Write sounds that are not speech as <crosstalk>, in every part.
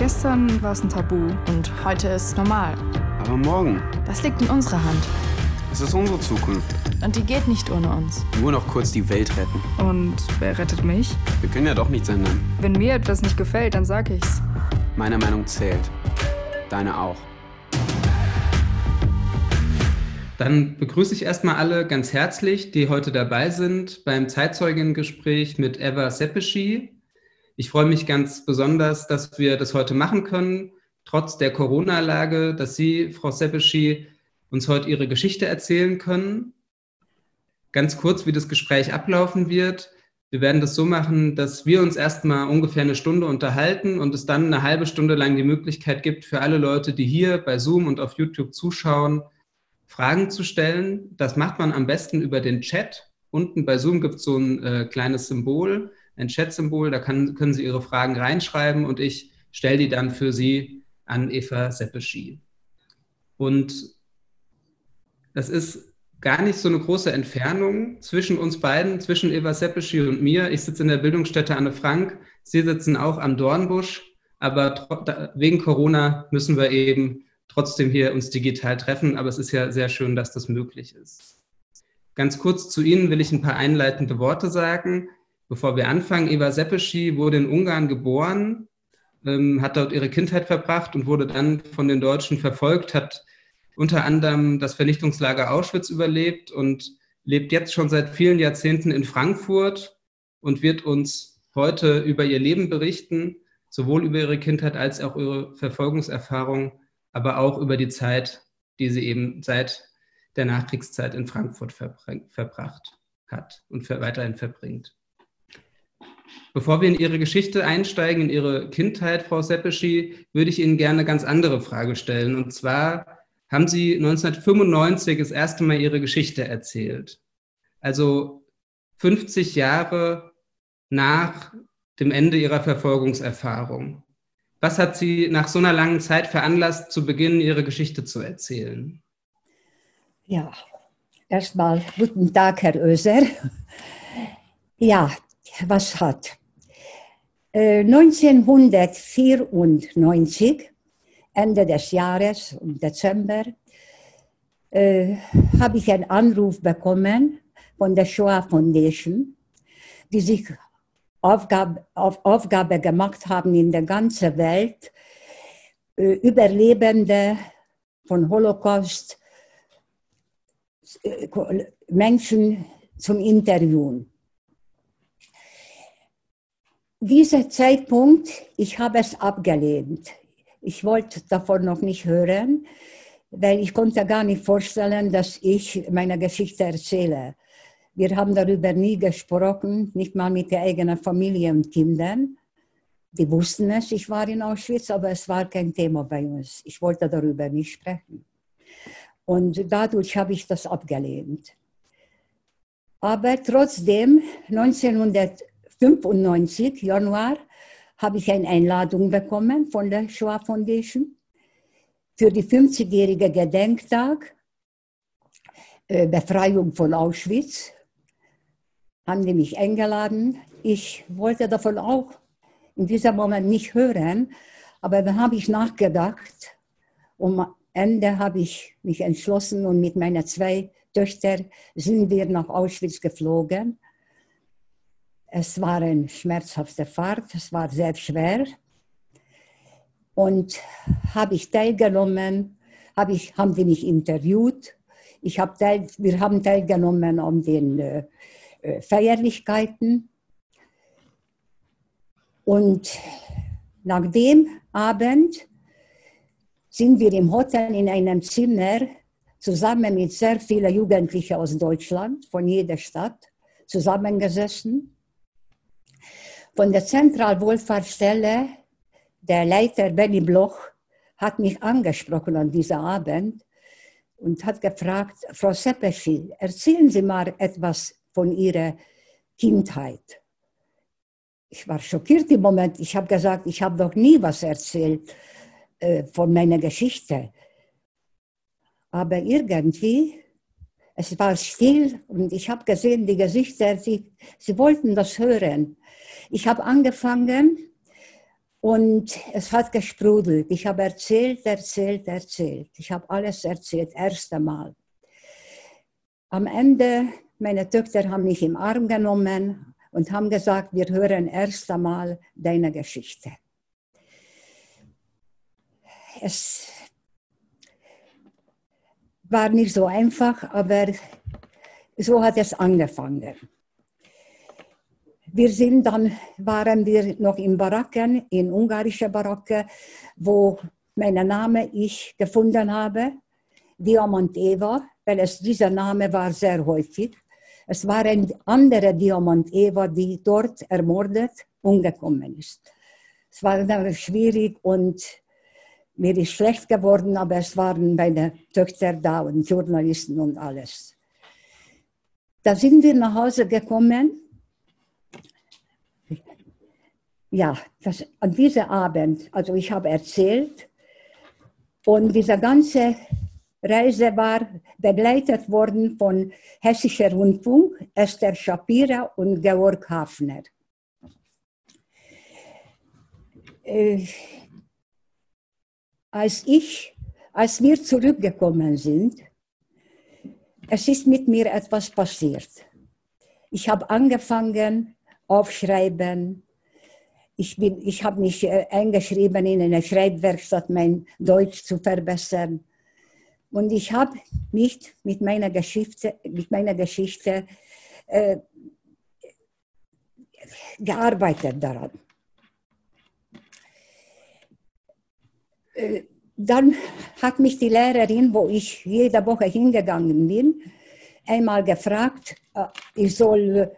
Gestern war es ein Tabu. Und heute ist es normal. Aber morgen, Das liegt in unserer Hand. es ist unsere Zukunft. Und die geht nicht ohne uns. Nur noch kurz die Welt retten. Und wer rettet mich? Wir können ja doch nichts ändern. Wenn mir etwas nicht gefällt, dann sag ich's. Meine Meinung zählt. Deine auch. Dann begrüße ich erstmal alle ganz herzlich, die heute dabei sind beim Zeitzeuginnengespräch mit Eva Seppeschi. Ich freue mich ganz besonders, dass wir das heute machen können, trotz der Corona-Lage, dass Sie, Frau Seppeschi, uns heute Ihre Geschichte erzählen können. Ganz kurz, wie das Gespräch ablaufen wird. Wir werden das so machen, dass wir uns erstmal ungefähr eine Stunde unterhalten und es dann eine halbe Stunde lang die Möglichkeit gibt, für alle Leute, die hier bei Zoom und auf YouTube zuschauen, Fragen zu stellen. Das macht man am besten über den Chat. Unten bei Zoom gibt es so ein äh, kleines Symbol, ein Chat-Symbol. Da kann, können Sie Ihre Fragen reinschreiben und ich stelle die dann für Sie an Eva Seppeschi. Und das ist gar nicht so eine große Entfernung zwischen uns beiden, zwischen Eva Seppeschi und mir. Ich sitze in der Bildungsstätte Anne Frank. Sie sitzen auch am Dornbusch. Aber wegen Corona müssen wir eben trotzdem hier uns digital treffen. Aber es ist ja sehr schön, dass das möglich ist. Ganz kurz zu Ihnen will ich ein paar einleitende Worte sagen. Bevor wir anfangen, Eva Seppeschi wurde in Ungarn geboren, ähm, hat dort ihre Kindheit verbracht und wurde dann von den Deutschen verfolgt, hat unter anderem das Vernichtungslager Auschwitz überlebt und lebt jetzt schon seit vielen Jahrzehnten in Frankfurt und wird uns heute über ihr Leben berichten, sowohl über ihre Kindheit als auch ihre Verfolgungserfahrung, aber auch über die Zeit, die sie eben seit der Nachkriegszeit in Frankfurt verbring- verbracht hat und weiterhin verbringt. Bevor wir in Ihre Geschichte einsteigen, in Ihre Kindheit, Frau Seppeschi, würde ich Ihnen gerne eine ganz andere Frage stellen. Und zwar haben Sie 1995 das erste Mal Ihre Geschichte erzählt. Also 50 Jahre nach dem Ende Ihrer Verfolgungserfahrung. Was hat Sie nach so einer langen Zeit veranlasst, zu Beginn Ihre Geschichte zu erzählen? Ja, erstmal guten Tag, Herr Oeser. Ja, was hat? Äh, 1994, Ende des Jahres, im Dezember, äh, habe ich einen Anruf bekommen von der Shoah Foundation, die sich Aufgabe, auf Aufgabe gemacht haben, in der ganzen Welt äh, Überlebende von Holocaust äh, Menschen zum Interviewen. Dieser Zeitpunkt, ich habe es abgelehnt. Ich wollte davon noch nicht hören, weil ich konnte gar nicht vorstellen, dass ich meine Geschichte erzähle. Wir haben darüber nie gesprochen, nicht mal mit der eigenen Familie und Kindern. Die wussten es, ich war in Auschwitz, aber es war kein Thema bei uns. Ich wollte darüber nicht sprechen. Und dadurch habe ich das abgelehnt. Aber trotzdem, 1995, Januar, habe ich eine Einladung bekommen von der Shoah Foundation für die 50-jährige Gedenktag äh, Befreiung von Auschwitz. Haben die mich eingeladen. Ich wollte davon auch in diesem Moment nicht hören, aber dann habe ich nachgedacht und am Ende habe ich mich entschlossen und mit meinen zwei Töchtern sind wir nach Auschwitz geflogen. Es war eine schmerzhafte Fahrt, es war sehr schwer. Und habe ich teilgenommen, habe ich, haben die mich interviewt. Ich hab teil, wir haben teilgenommen an den äh, äh, Feierlichkeiten. Und nach dem Abend sind wir im Hotel in einem Zimmer zusammen mit sehr vielen Jugendlichen aus Deutschland, von jeder Stadt, zusammengesessen. Von der Zentralwohlfahrtsstelle, der Leiter Benny Bloch, hat mich angesprochen an diesem Abend und hat gefragt, Frau Seppeschi, erzählen Sie mal etwas von Ihrer Kindheit. Ich war schockiert im Moment. Ich habe gesagt, ich habe doch nie was erzählt äh, von meiner Geschichte. Aber irgendwie, es war still und ich habe gesehen, die Gesichter, sie, sie wollten das hören. Ich habe angefangen Und es hat gesprudelt. Ich habe erzählt, erzählt, erzählt. Ich habe alles erzählt, erst einmal. Am Ende, meine Töchter haben mich im Arm genommen und haben gesagt, wir hören erst einmal deine Geschichte. Es war nicht so einfach, aber so hat es angefangen. Wir sind dann, waren wir noch in Baracken, in ungarische Baracke, wo mein Name ich gefunden habe, Diamant Eva, weil es dieser Name war sehr häufig. Es war ein anderer Diamant Eva, die dort ermordet umgekommen ist. Es war dann schwierig und mir ist schlecht geworden, aber es waren meine Töchter da und Journalisten und alles. Da sind wir nach Hause gekommen. Ja, das, an diesem Abend, also ich habe erzählt und diese ganze Reise war begleitet worden von Hessischer Rundfunk, Esther Shapira und Georg Hafner. Äh, als ich, als wir zurückgekommen sind, es ist mit mir etwas passiert. Ich habe angefangen, aufschreiben. Ich, ich habe mich äh, eingeschrieben in eine Schreibwerkstatt, mein Deutsch zu verbessern. Und ich habe mich mit meiner Geschichte, mit meiner Geschichte äh, gearbeitet daran. Äh, dann hat mich die Lehrerin, wo ich jede Woche hingegangen bin, einmal gefragt, äh, ich soll,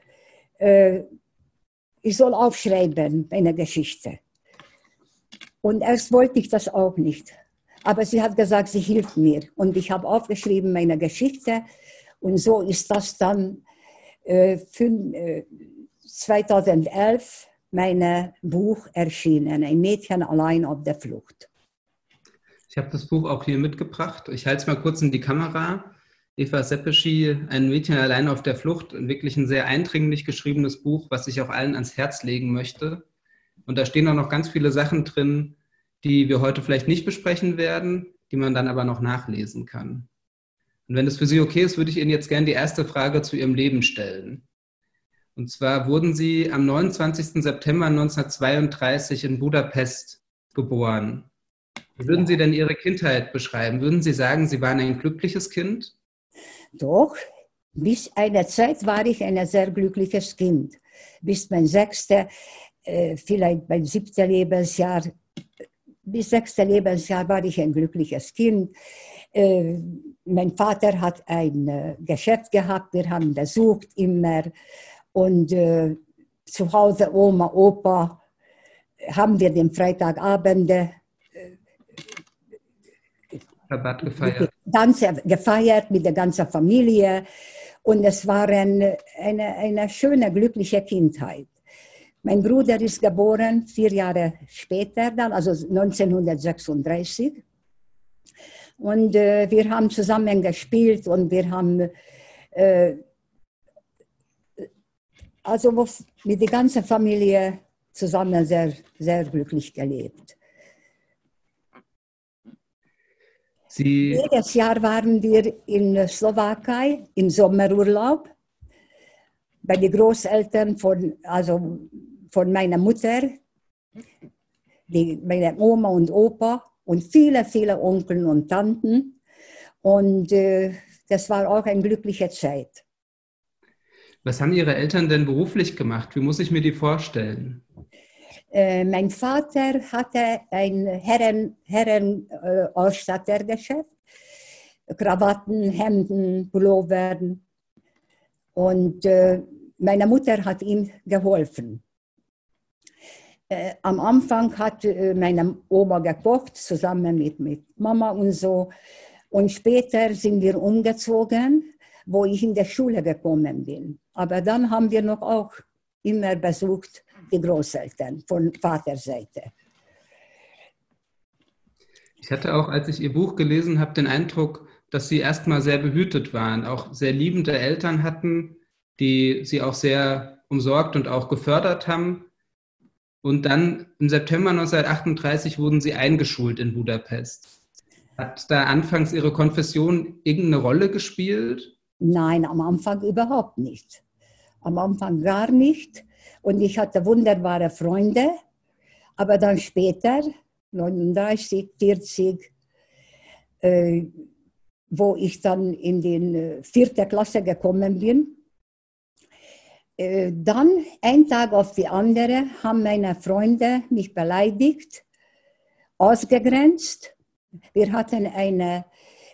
ich soll aufschreiben eine Geschichte. Und erst wollte ich das auch nicht. Aber sie hat gesagt, sie hilft mir. Und ich habe aufgeschrieben meine Geschichte. Und so ist das dann äh, für, äh, 2011 mein Buch erschienen, Ein Mädchen allein auf der Flucht. Ich habe das Buch auch hier mitgebracht. Ich halte es mal kurz in die Kamera. Eva Seppeschi, Ein Mädchen allein auf der Flucht, wirklich ein sehr eindringlich geschriebenes Buch, was ich auch allen ans Herz legen möchte. Und da stehen auch noch ganz viele Sachen drin, die wir heute vielleicht nicht besprechen werden, die man dann aber noch nachlesen kann. Und wenn es für Sie okay ist, würde ich Ihnen jetzt gerne die erste Frage zu Ihrem Leben stellen. Und zwar wurden Sie am 29. September 1932 in Budapest geboren. Wie würden Sie denn Ihre Kindheit beschreiben? Würden Sie sagen, Sie waren ein glückliches Kind? Doch, bis einer Zeit war ich ein sehr glückliches Kind. Bis mein sechster, äh, vielleicht mein siebter Lebensjahr, bis sechster Lebensjahr war ich ein glückliches Kind. Äh, mein Vater hat ein äh, Geschäft gehabt, wir haben besucht immer. Und zu Hause Oma, Opa haben wir den Freitagabende Rabatt gefeiert. Ganze, gefeiert mit der ganzen Familie. Und es war ein, eine, eine schöne, glückliche Kindheit. Mein Bruder ist geboren vier Jahre später, dann, also 1936. Und äh, wir haben zusammen gespielt und wir haben äh, also mit der ganzen Familie zusammen sehr, sehr glücklich gelebt. Sie Jedes Jahr waren wir in Slowakei im Sommerurlaub bei den Großeltern von, also von meiner Mutter, die, meine Oma und Opa und viele, viele Onkel und Tanten. Und äh, das war auch eine glückliche Zeit. Was haben Ihre Eltern denn beruflich gemacht? Wie muss ich mir die vorstellen? Äh, mein Vater hatte ein Herren, Herren äh, Krawatten, Hemden, Pullovern. Und äh, meine Mutter hat ihm geholfen. Äh, am Anfang hat äh, meine Oma gekocht, zusammen mit, mit Mama und so. Und später sind wir umgezogen, wo ich in der Schule gekommen bin. Aber dann haben wir noch auch immer besucht die Großeltern von Vaterseite. Ich hatte auch, als ich Ihr Buch gelesen habe, den Eindruck, dass Sie erstmal sehr behütet waren, auch sehr liebende Eltern hatten, die Sie auch sehr umsorgt und auch gefördert haben. Und dann im September 1938 wurden Sie eingeschult in Budapest. Hat da anfangs Ihre Konfession irgendeine Rolle gespielt? Nein, am Anfang überhaupt nicht. Am Anfang gar nicht. Und ich hatte wunderbare Freunde. Aber dann später, 39, 40, äh, wo ich dann in die äh, vierte Klasse gekommen bin, äh, dann, ein Tag auf die andere, haben meine Freunde mich beleidigt, ausgegrenzt. Wir hatten eine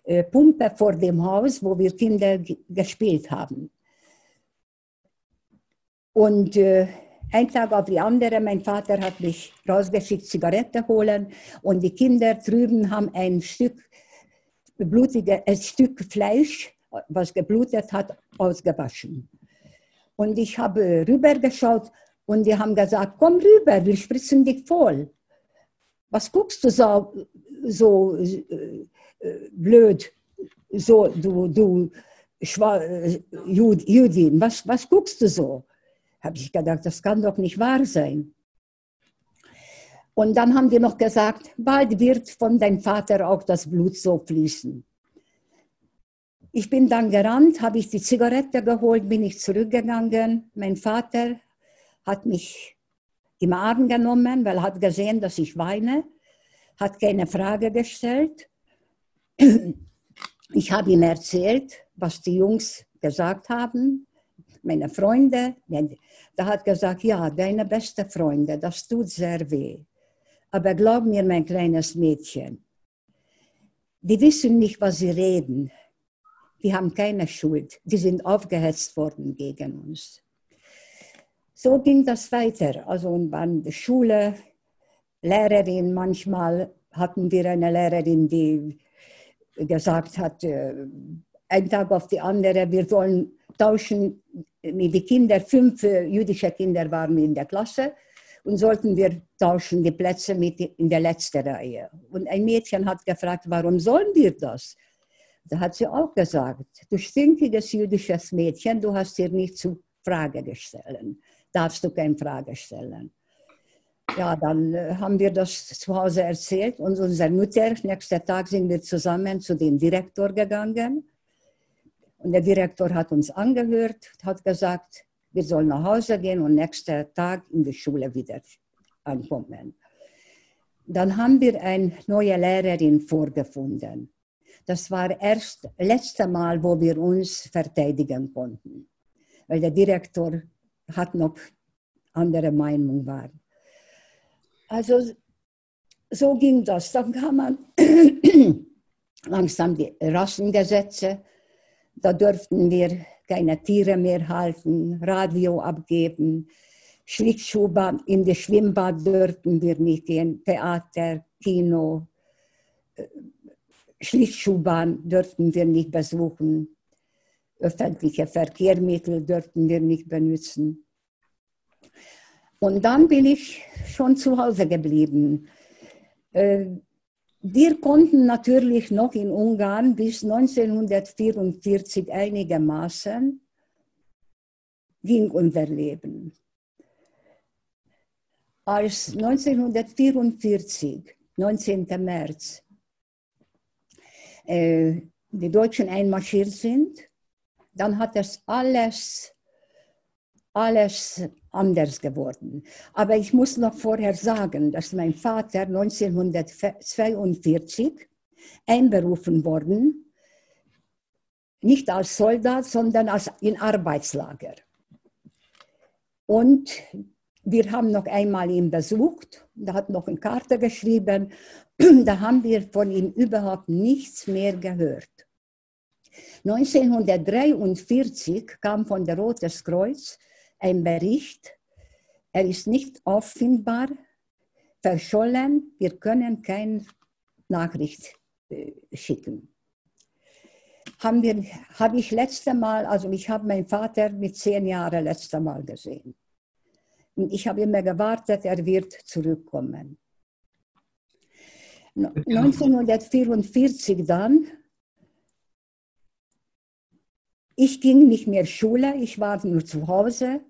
äh, Pumpe vor dem Haus, wo wir Kinder gespielt haben. Und äh, ein Tag auf die andere, mein Vater hat mich rausgeschickt, Zigarette holen und die Kinder drüben haben ein Stück blutige, ein Stück Fleisch, was geblutet hat, ausgewaschen. Und ich habe rübergeschaut und die haben gesagt, komm rüber, wir spritzen dich voll. Was guckst du so, so äh, blöd, so du, du äh, Judin, was, was guckst du so? Habe ich gedacht, das kann doch nicht wahr sein. Und dann haben die noch gesagt, bald wird von deinem Vater auch das Blut so fließen. Ich bin dann gerannt, habe ich die Zigarette geholt, bin ich zurückgegangen. Mein Vater hat mich im Arm genommen, weil er hat gesehen, dass ich weine, hat keine Frage gestellt. <clears throat> Ich habe ihm erzählt, was die Jungs gesagt haben meine Freunde, da hat gesagt, ja, deine beste Freunde, das tut sehr weh. Aber glaub mir, mein kleines Mädchen, die wissen nicht, was sie reden. Die haben keine Schuld. Die sind aufgehetzt worden gegen uns. So ging das weiter. Also an der Schule, Lehrerin, manchmal hatten wir eine Lehrerin, die gesagt hat, äh, ein Tag auf die andere, wir sollen tauschen mit den Kindern, fünf äh, jüdische Kinder waren in der Klasse und sollten wir tauschen die Plätze mit in der letzten Reihe. Und ein Mädchen hat gefragt, warum sollen wir das? Da hat sie auch gesagt, du stinkiges jüdisches Mädchen, du hast dir nicht zu Frage gestellt, darfst du keine Frage stellen. Ja, dann äh, haben wir das zu Hause erzählt und unsere Mutter, nächsten Tag sind wir zusammen zu dem Direktor gegangen und der Direktor hat uns angehört, hat gesagt, wir sollen nach Hause gehen und nächsten Tag in die Schule wieder ankommen. Dann haben wir eine neue Lehrerin vorgefunden. Das war erst letzte Mal, wo wir uns verteidigen konnten, weil der Direktor hat noch andere Meinung war. Also so ging das. Dann kam man <clears throat> langsam die Rassengesetze da durften wir keine Tiere mehr halten, Radio abgeben, Schlittschuhbahn, in das Schwimmbad dürften wir nicht gehen, Theater, Kino, äh, Schlittschuhbahn dürften wir nicht besuchen, öffentliche Verkehrsmittel dürften wir nicht benutzen. Und dann bin ich schon zu Hause geblieben. Wir konnten natürlich noch in Ungarn bis 1944 einigermaßen ging unser Leben. Als 1944, 19. März, äh, die Deutschen einmarschiert sind, dann hat das alles, alles anders geworden. Aber ich muss noch vorher sagen, dass mein Vater 1942 einberufen worden, nicht als Soldat, sondern als in Arbeitslager. Und wir haben noch einmal ihn besucht, da hat noch eine Karte geschrieben, <clears throat> da haben wir von ihm überhaupt nichts mehr gehört. 1943 kam von der Rotes Kreuz ein Bericht, er ist nicht auffindbar, verschollen, wir können keine Nachricht äh, schicken. Haben wir, habe ich letzte Mal, also ich habe meinen Vater mit zehn Jahren letzte Mal gesehen. Und ich habe immer gewartet, er wird zurückkommen. 1944 dann, ich ging nicht mehr Schule, ich war nur zu Hause.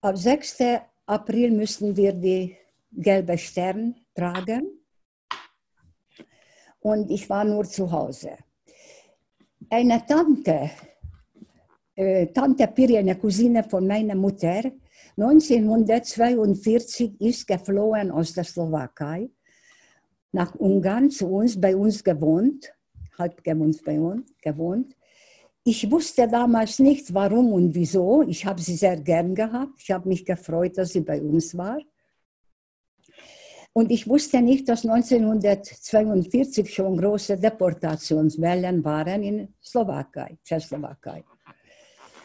Am 6. April müssten wir die gelbe Stern tragen. Und ich war nur zu Hause. Eine Tante, äh, Tante Piri, eine Cousine von meiner Mutter, 1942 ist geflohen aus der Slowakei nach Ungarn zu uns, bei uns gewohnt, hat gewohnt bei uns gewohnt. Ich wusste damals nicht, warum und wieso. Ich habe sie sehr gern gehabt. Ich habe mich gefreut, dass sie bei uns war. Und ich wusste nicht, dass 1942 schon große Deportationswellen waren in Slowakei, Tschechoslowakei.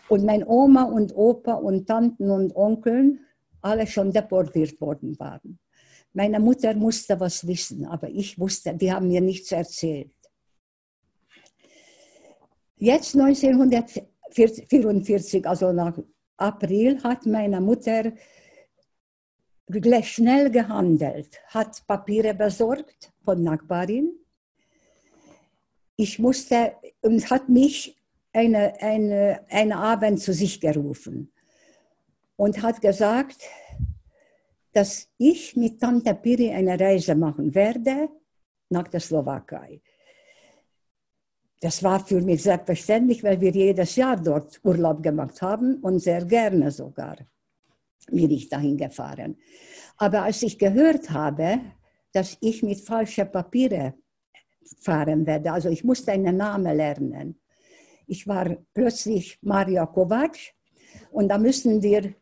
Und mein Oma und Opa und Tanten und Onkeln alle schon deportiert worden waren. Meine Mutter musste was wissen, aber ich wusste, die haben mir nichts erzählt. Jetzt 1944, also nach April, hat meine Mutter schnell gehandelt, hat Papiere besorgt von Nachbarin. Ich musste und hat mich eine, eine, einen Abend zu sich gerufen und hat gesagt, dass ich mit Tante Piri eine Reise machen werde nach der Slowakei. Das war für mich selbstverständlich, weil wir jedes Jahr dort Urlaub gemacht haben und sehr gerne sogar bin ich dahin gefahren. Aber als ich gehört habe, dass ich mit falschen Papieren fahren werde, also ich musste einen Namen lernen, ich war plötzlich Maria Kovac und da müssen wir,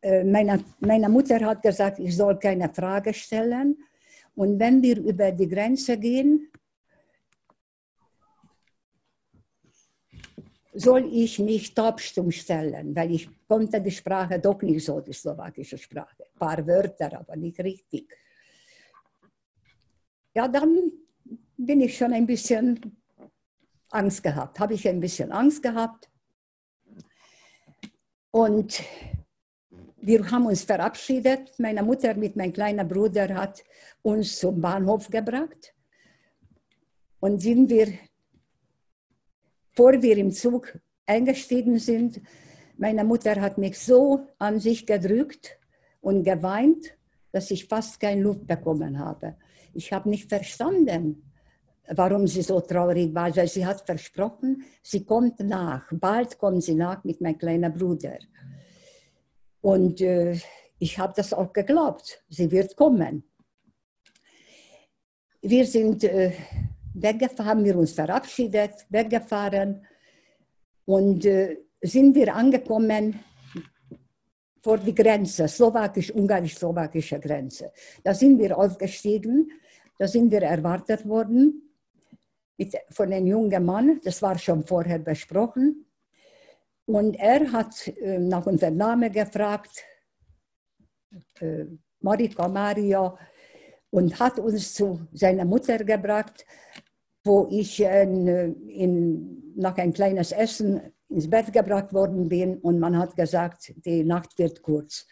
äh, meine, meine Mutter hat gesagt, ich soll keine Frage stellen. Und wenn wir über die Grenze gehen, soll ich mich taubstumm stellen, weil ich konnte die Sprache doch nicht so, die slowakische Sprache. Ein paar Wörter, aber nicht richtig. Ja, dann bin ich schon ein bisschen Angst gehabt, habe ich ein bisschen Angst gehabt. Und wir haben uns verabschiedet. Meine Mutter mit meinem kleinen Bruder hat uns zum Bahnhof gebracht. Und sind wir, bevor wir im Zug eingestiegen sind, meine Mutter hat mich so an sich gedrückt und geweint, dass ich fast keine Luft bekommen habe. Ich habe nicht verstanden, warum sie so traurig war, weil sie hat versprochen, sie kommt nach, bald kommt sie nach mit meinem kleinen Bruder. Und äh, ich habe das auch geglaubt, sie wird kommen. Wir sind äh, weggefahren, haben wir uns verabschiedet, weggefahren und äh, sind wir angekommen vor die Grenze, slowakisch-ungarisch-slowakische Grenze. Da sind wir aufgestiegen, da sind wir erwartet worden mit, von einem jungen Mann, das war schon vorher besprochen. Und er hat äh, nach unserem Namen gefragt, äh, Marika Maria, und hat uns zu seiner Mutter gebracht, wo ich in, in, nach ein kleines Essen ins Bett gebracht worden bin und man hat gesagt, die Nacht wird kurz.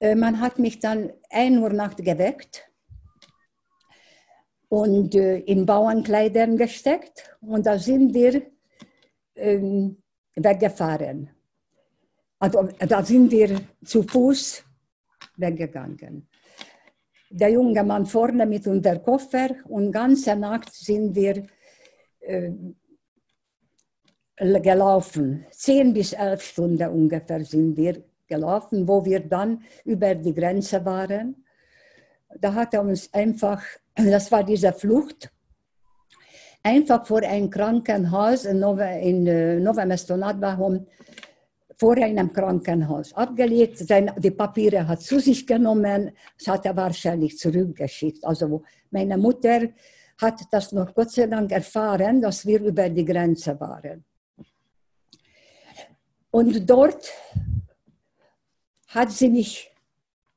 Äh, man hat mich dann ein Uhr Nacht geweckt und äh, in Bauernkleidern gesteckt und da sind wir ähm, weggefahren. Also, da sind wir zu Fuß weggegangen. Der junge Mann vorne mit unserem Koffer und ganze Nacht sind wir äh, gelaufen. Zehn bis elf Stunden ungefähr sind wir gelaufen, wo wir dann über die Grenze waren. Da hat er uns einfach <clears throat> das war diese Flucht, einfach vor ein Krankenhaus in Nove, in äh, Nove Mesto nad Váhom, vor einem Krankenhaus abgelegt. Seine, die Papiere hat zu sich genommen, das hat er wahrscheinlich zurückgeschickt. Also meine Mutter hat das noch Gott sei Dank erfahren, dass wir über die Grenze waren. Und dort hat sie mich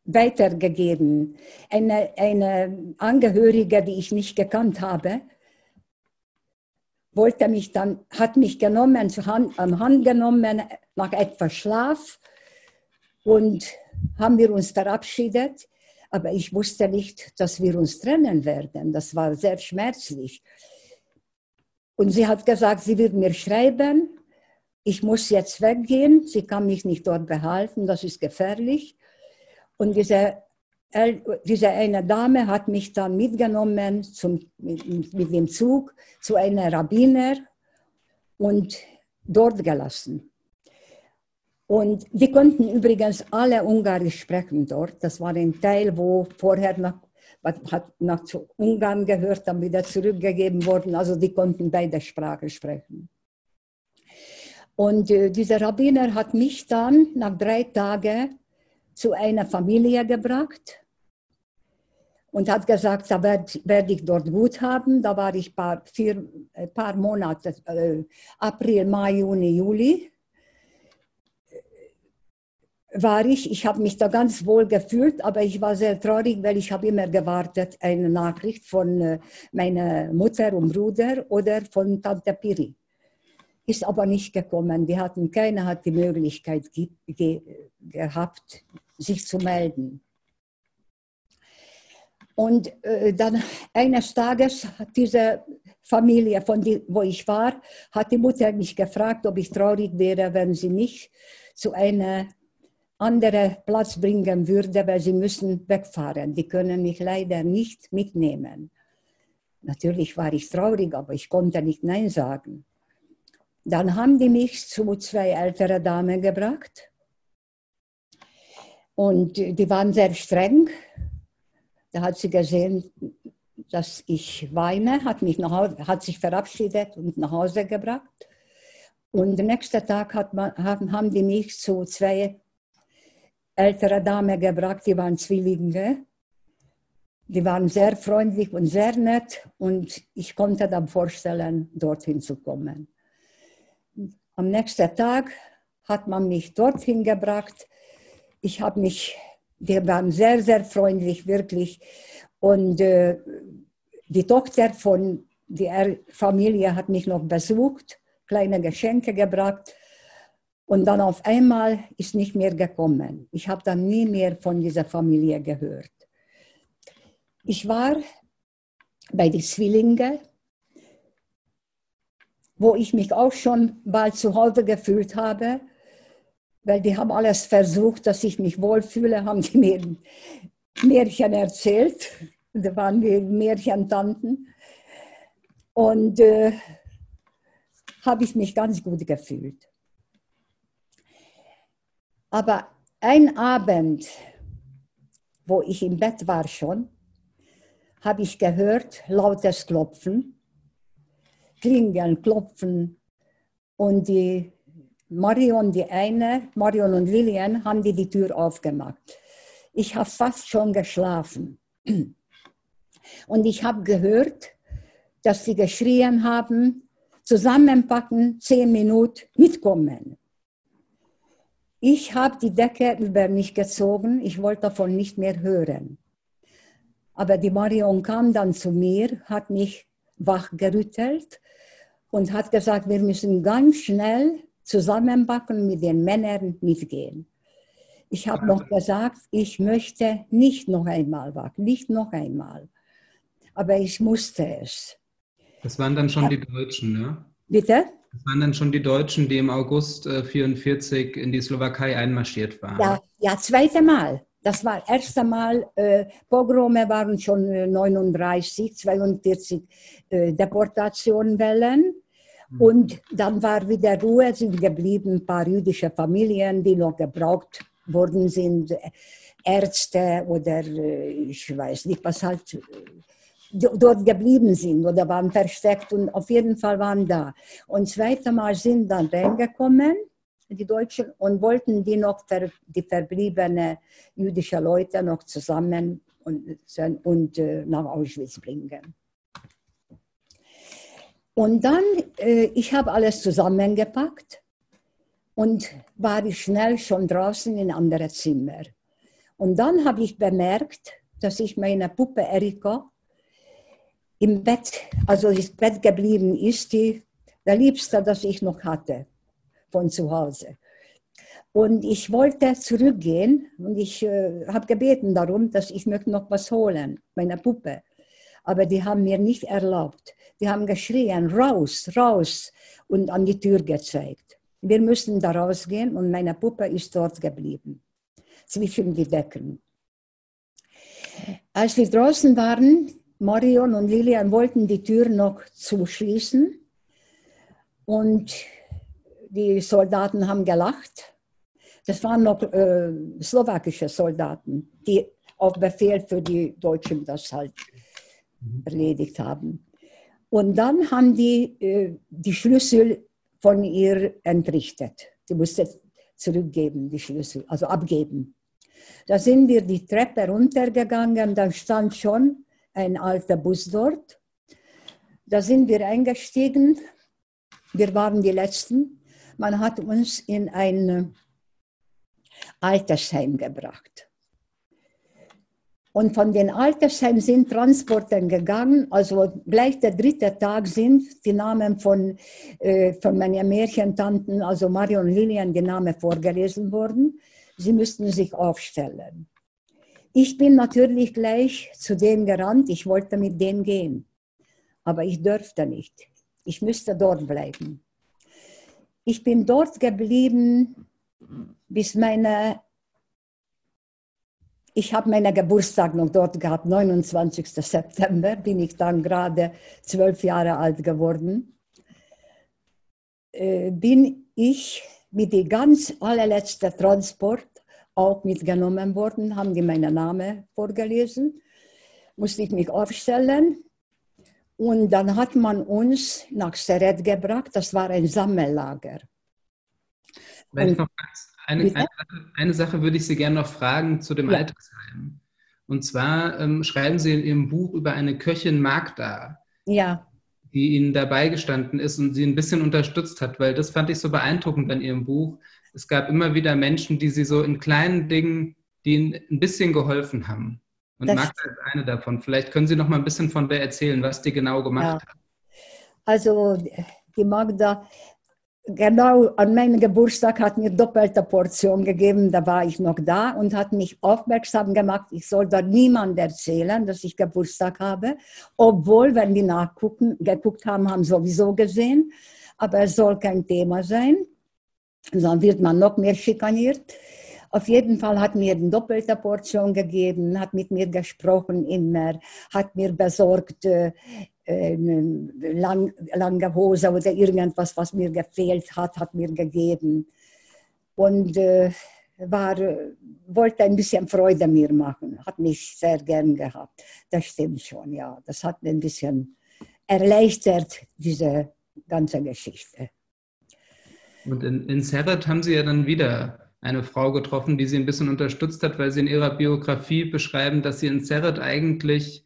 weitergegeben. Eine, eine Angehörige, die ich nicht gekannt habe, wollte mich dann, hat mich genommen, zur Hand, am Hand genommen, nach etwas Schlaf und haben wir uns verabschiedet. Aber ich wusste nicht, dass wir uns trennen werden. Das war sehr schmerzlich. Und sie hat gesagt, sie wird mir schreiben, ich muss jetzt weggehen, sie kann mich nicht dort behalten, das ist gefährlich. Und diese, diese eine Dame hat mich dann mitgenommen zum, mit, dem Zug zu einer Rabbiner und dort gelassen. Und die konnten übrigens alle Ungarisch sprechen dort. Das war ein Teil, wo vorher nach, hat nach Ungarn gehört, dann wieder zurückgegeben worden. Also die konnten beide Sprachen sprechen. Und äh, dieser Rabbiner hat mich dann nach drei Tagen zu einer Familie gebracht und hat gesagt, da werde werd ich dort gut haben. Da war ich paar, vier, äh, paar Monate, äh, April, Mai, Juni, Juli war ich, ich habe mich da ganz wohl gefühlt, aber ich war sehr traurig, weil ich habe immer gewartet, eine Nachricht von äh, meiner Mutter und Bruder oder von Tante Piri. Ist aber nicht gekommen. Die hatten, keiner hat die Möglichkeit ge ge gehabt, sich zu melden. Und äh, dann eines Tages hat diese Familie, von die, wo ich war, hat die Mutter mich gefragt, ob ich traurig wäre, wenn sie mich zu einer andere Platz bringen würde, weil sie müssen wegfahren. Die können mich leider nicht mitnehmen. Natürlich war ich traurig, aber ich konnte nicht Nein sagen. Dann haben die mich zu zwei älteren Damen gebracht. Und die waren sehr streng. Da hat sie gesehen, dass ich weine, hat, mich nach Hause, hat sich verabschiedet und nach Hause gebracht. Und am nächsten Tag man, haben die mich zu zwei ältere Dame gebracht, die waren Zwillinge. Die waren sehr freundlich und sehr nett und ich konnte dann vorstellen, dorthin zu kommen. Am nächsten Tag hat man mich dorthin gebracht. Ich habe mich, wir waren sehr, sehr freundlich, wirklich. Und äh, die Tochter von der Familie hat mich noch besucht, kleine Geschenke gebracht. Und dann auf einmal ist nicht mehr gekommen. Ich habe dann nie mehr von dieser Familie gehört. Ich war bei den Zwillingen, wo ich mich auch schon bald zu Hause gefühlt habe, weil die haben alles versucht, dass ich mich wohlfühle, haben die mir Märchen erzählt. Da waren die Märchentanten. Und äh, habe ich mich ganz gut gefühlt. Aber ein Abend, wo ich im Bett war schon, habe ich gehört lautes Klopfen, Klingeln, Klopfen. Und die Marion, die eine, Marion und Lilian, haben die, die Tür aufgemacht. Ich habe fast schon geschlafen. Und ich habe gehört, dass sie geschrien haben, zusammenpacken, zehn Minuten mitkommen. Ich habe die Decke über mich gezogen, ich wollte davon nicht mehr hören. Aber die Marion kam dann zu mir, hat mich wachgerüttelt und hat gesagt, wir müssen ganz schnell zusammenbacken mit den Männern mitgehen. Ich habe noch gesagt, ich möchte nicht noch einmal wachen, nicht noch einmal. Aber ich musste es. Das waren dann schon die Deutschen, ne? Bitte? Das waren dann schon die Deutschen, die im August 1944 äh, in die Slowakei einmarschiert waren. Ja, ja zweite Mal. Das war erste Mal, äh, Pogrome waren schon 39, 42 äh, Deportationwellen. Mhm. Und dann war wieder Ruhe, sind geblieben ein paar jüdische Familien, die noch gebraucht worden sind, Ärzte oder äh, ich weiß nicht, was halt dort geblieben sind oder waren versteckt und auf jeden Fall waren da. Und zweite Mal sind dann reingekommen, die Deutschen, und wollten die noch, die verbliebenen jüdischen Leute noch zusammen und, und äh, nach Auschwitz bringen. Und dann, äh, ich habe alles zusammengepackt und war ich schnell schon draußen in andere Zimmer. Und dann habe ich bemerkt, dass ich meine Puppe Erika im Bett, also ins Bett geblieben ist, die, der Liebste, das ich noch hatte von zu Hause. Und ich wollte zurückgehen und ich äh, habe gebeten darum, dass ich möchte noch was holen, meine Puppe. Aber die haben mir nicht erlaubt. Die haben geschrien, raus, raus und an die Tür gezeigt. Wir müssen da rausgehen und meine Puppe ist dort geblieben, zwischen die Decken. Als wir draußen waren, Marion und Lilian wollten die Tür noch zuschließen und die Soldaten haben gelacht. Das waren noch äh, slowakische Soldaten, die auf Befehl für die Deutschen das halt erledigt haben. Und dann haben die äh, die Schlüssel von ihr entrichtet. Die musste zurückgeben, die Schlüssel, also abgeben. Da sind wir die Treppe runtergegangen, da stand schon ein alter Bus dort. Da sind wir eingestiegen, wir waren die Letzten. Man hat uns in ein Altersheim gebracht. Und von den Altersheimen sind Transporten gegangen. Also gleich der dritte Tag sind die Namen von, äh, von meinen Märchentanten, also Marion Lilian, die Namen vorgelesen worden. Sie müssten sich aufstellen. Ich bin natürlich gleich zu denen gerannt. Ich wollte mit denen gehen. Aber ich dürfte nicht. Ich müsste dort bleiben. Ich bin dort geblieben, bis meine ich habe meinen Geburtstag noch dort gehabt, 29. September, bin ich dann gerade zwölf Jahre alt geworden. Äh, bin ich mit dem ganz allerletzten Transport auch mitgenommen worden, haben die meinen Namen vorgelesen, musste ich mich aufstellen. Und dann hat man uns nach Seret gebracht, das war ein Sammellager. Wenn ich noch eine, eine, eine, Sache würde ich Sie gerne noch fragen zu dem ja. Altersheim. Und zwar ähm, schreiben Sie in Ihrem Buch über eine Köchin Magda. Ja. Die Ihnen dabei gestanden ist und Sie ein bisschen unterstützt hat, weil das fand ich so beeindruckend an Ihrem Buch. Es gab immer wieder Menschen, die Sie so in kleinen Dingen, die Ihnen ein bisschen geholfen haben. Und das Magda ist eine davon. Vielleicht können Sie noch mal ein bisschen von der erzählen, was die genau gemacht ja. hat. Also die Magda, genau an meinem Geburtstag hat mir doppelte Portion gegeben, da war ich noch da und hat mich aufmerksam gemacht, ich soll da niemand erzählen, dass ich Geburtstag habe, obwohl, wenn die nachgucken, geguckt haben, haben sowieso gesehen, aber es soll kein Thema sein, dann wird man noch mehr schikaniert. Auf jeden Fall hat mir eine doppelte Portion gegeben, hat mit mir gesprochen immer, hat mir besorgt äh, lang, lange Hose oder irgendwas, was mir gefehlt hat, hat mir gegeben. Und äh, war, wollte ein bisschen Freude mir machen, hat mich sehr gern gehabt. Das stimmt schon, ja. Das hat ein bisschen erleichtert, diese ganze Geschichte. Und in, in Serret haben Sie ja dann wieder eine Frau getroffen, die Sie ein bisschen unterstützt hat, weil Sie in Ihrer Biografie beschreiben, dass Sie in Serret eigentlich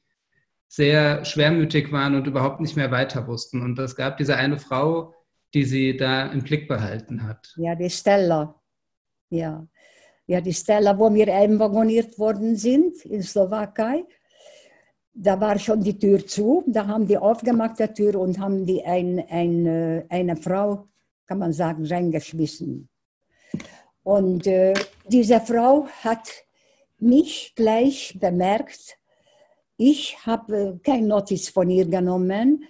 sehr schwermütig waren und überhaupt nicht mehr weiter wussten. Und es gab diese eine Frau, die sie da im Blick behalten hat. Ja, die Stella. Ja, ja die Stella, wo wir einwagoniert worden sind in Slowakei. Da war schon die Tür zu. Da haben die aufgemacht, die Tür, und haben die ein, ein, äh, eine Frau, kann man sagen, reingeschmissen. Und äh, diese Frau hat mich gleich bemerkt, ich habe kein Notiz von ihr genommen,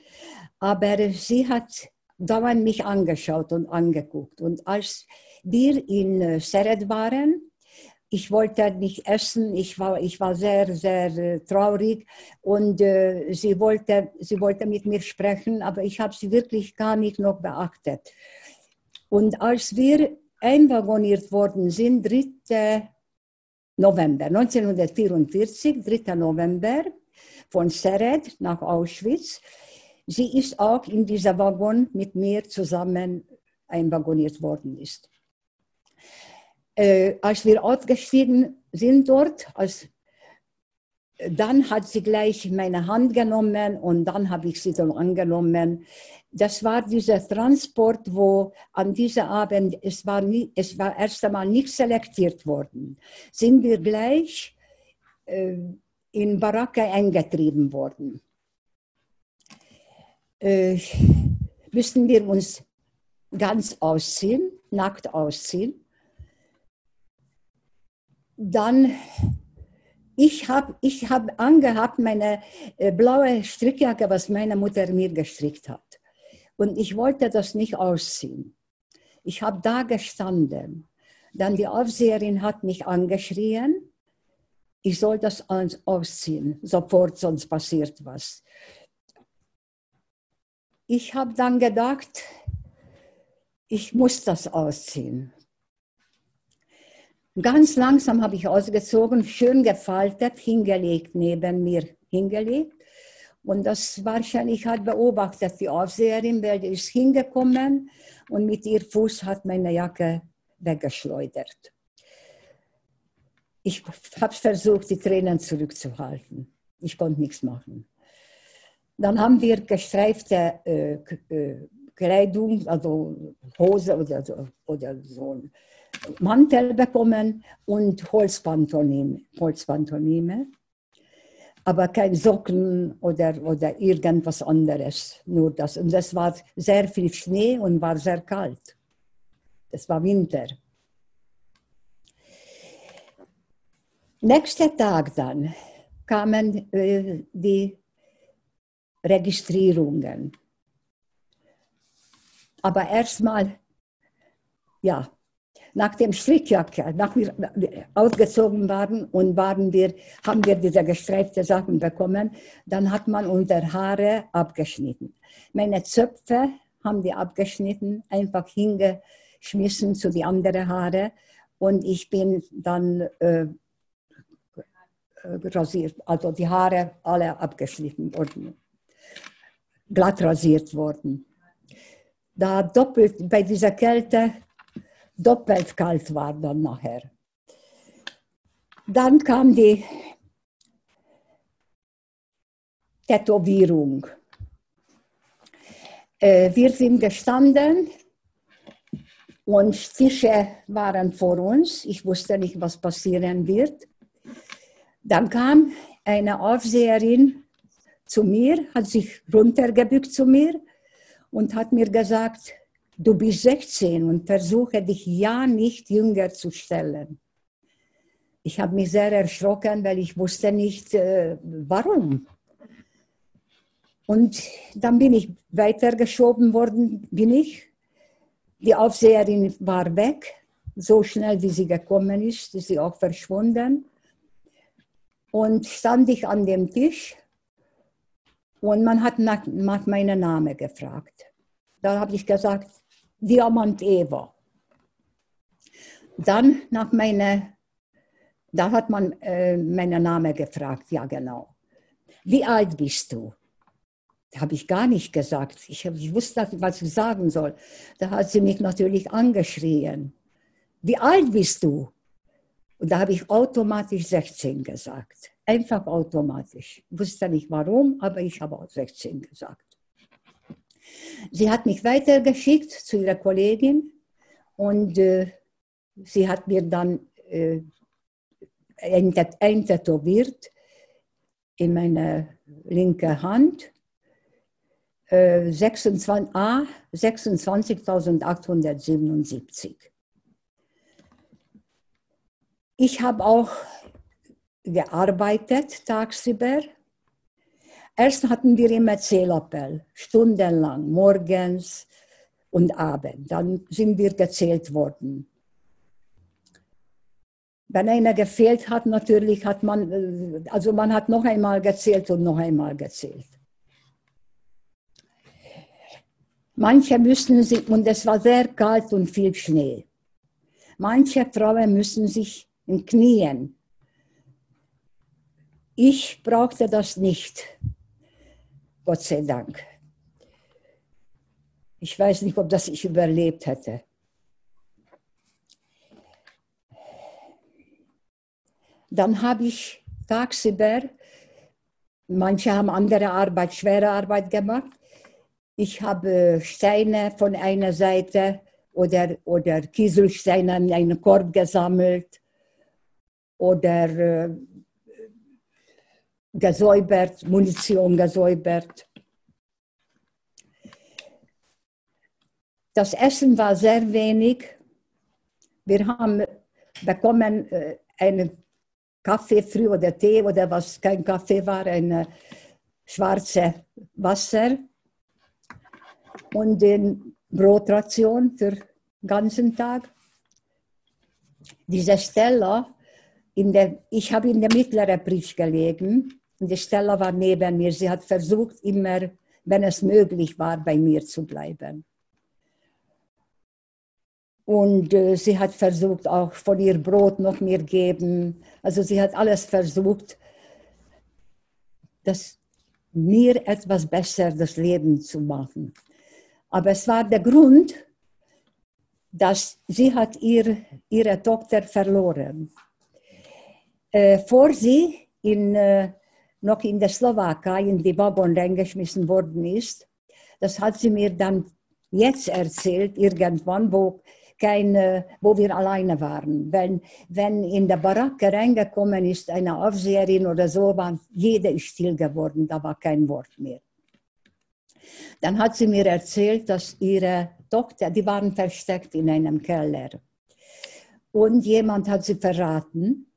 aber sie hat dauernd mich angeschaut und angeguckt. Und als wir in äh, Seret waren, ich wollte nicht essen, ich war, ich war sehr, sehr äh, traurig und äh, sie, wollte, sie wollte mit mir sprechen, aber ich habe sie wirklich gar nicht noch beachtet. Und als wir einwagoniert worden sind, 3. November 1944, 3. November, von Seret nach Auschwitz. Sie ist auch in dieser Waggon mit mir zusammen einwagoniert worden ist. Äh, als wir ausgestiegen sind dort, als, dann hat sie gleich meine Hand genommen und dann habe ich sie dann angenommen das war dieser Transport, wo an diesem Abend, es war, nie, es war erst einmal nicht selektiert worden, sind wir gleich äh, in Baracke eingetrieben worden. Äh, müssten wir uns ganz ausziehen, nackt ausziehen. Dann ich habe ich hab angehabt meine äh, blaue Strickjacke, was meine Mutter mir gestrickt hat. Und ich wollte das nicht ausziehen. Ich habe da gestanden. Dann die Aufseherin hat mich angeschrien. ich soll das ausziehen, sofort, sonst passiert was. Ich habe dann gedacht, ich muss das ausziehen. Ganz langsam habe ich ausgezogen, schön gefaltet, hingelegt, neben mir hingelegt. Und das wahrscheinlich hat beobachtet die Aufseherin, die ist hingekommen und mit ihr Fuß hat meine Jacke weggeschleudert. Ich habe versucht, die Tränen zurückzuhalten. Ich konnte nichts machen. Dann haben wir gestreifte äh, äh, Kleidung, also Hose oder, oder so ein Mantel bekommen und Holzpantonime. Holzpantonime. Aber kein Socken oder, oder irgendwas anderes, nur das. Und es war sehr viel Schnee und war sehr kalt. Es war Winter. Nächster Tag dann kamen äh, die Registrierungen. Aber erstmal, ja, nach dem Strickjacke, nach wir ausgezogen waren und waren wir, haben wir diese gestreifte Sachen bekommen, dann hat man unsere Haare abgeschnitten. Meine Zöpfe haben die abgeschnitten, einfach hingeschmissen zu die anderen Haare und ich bin dann äh, rasiert, also die Haare alle abgeschnitten worden, glatt rasiert worden. Da doppelt bei dieser Kälte doppelt kalt war dann nachher. Dann kam die Tätowierung. Äh, wir sind gestanden und Tische waren vor uns. Ich wusste nicht, was passieren wird. Dann kam eine Aufseherin zu mir, hat sich runtergebückt zu mir und hat mir gesagt, du bist 16 und versuche dich ja nicht jünger zu stellen. Ich habe mich sehr erschrocken, weil ich wusste nicht, äh, warum. Und dann bin ich weitergeschoben worden, bin ich. Die Aufseherin war weg. So schnell, wie sie gekommen ist, ist sie auch verschwunden. Und stand ich an dem Tisch und man hat nach, nach meinem Namen gefragt. Da habe ich gesagt, Diamant Eva. Dann nach meiner, da hat man äh, meinen Namen gefragt, ja genau. Wie alt bist du? Habe ich gar nicht gesagt. Ich, ich wusste, was ich sagen soll. Da hat sie mich natürlich angeschrien. Wie alt bist du? Und da habe ich automatisch 16 gesagt. Einfach automatisch. Ich wusste nicht warum, aber ich habe auch 16 gesagt. Sie hat mich weitergeschickt zu ihrer Kollegin und äh, sie hat mir dann äh, eintätowiert in meine linke Hand. Äh, 26, A 26.877. Ich habe auch gearbeitet tagsüber Erst hatten wir immer Zählappell, stundenlang, morgens und abends. Dann sind wir gezählt worden. Wenn einer gefehlt hat, natürlich hat man, äh, also man hat noch einmal gezählt und noch einmal gezählt. Manche müssen sich, und es war sehr kalt und viel Schnee, manche Frauen müssen sich in Knien. Ich brauchte das nicht. Gott sei Dank. Ich weiß nicht, ob das ich überlebt hätte. Dann habe ich tagsüber, manche haben andere Arbeit, schwere Arbeit gemacht. Ich habe Steine von einer Seite oder, oder Kieselsteine in einen Korb gesammelt oder äh, gesäubert, Munition gesäubert. Das Essen war sehr wenig. Wir haben bekommen äh, einen Kaffee früh oder Tee oder was kein Kaffee war, ein äh, schwarze Wasser und den Brotration für den ganzen Tag. Diese Stella in der, ich habe in der mittleren Bridge gelegen und die Stella war neben mir. Sie hat versucht, immer, wenn es möglich war, bei mir zu bleiben. Und äh, sie hat versucht, auch von ihr Brot noch mir geben. Also sie hat alles versucht, das mir etwas besser das Leben zu machen. Aber es war der Grund, dass sie hat ihr, ihre Tochter verloren. Äh, vor sie in, äh, noch in der Slowakei in die Waggon reingeschmissen worden ist, das hat sie mir dann jetzt erzählt, irgendwann, wo keine, wo wir alleine waren. Wenn, wenn in der Baracke reingekommen ist eine Aufseherin oder so, war jeder ist still geworden, da war kein Wort mehr. Dann hat sie mir erzählt, dass ihre Tochter, die waren versteckt in einem Keller. Und jemand hat sie verraten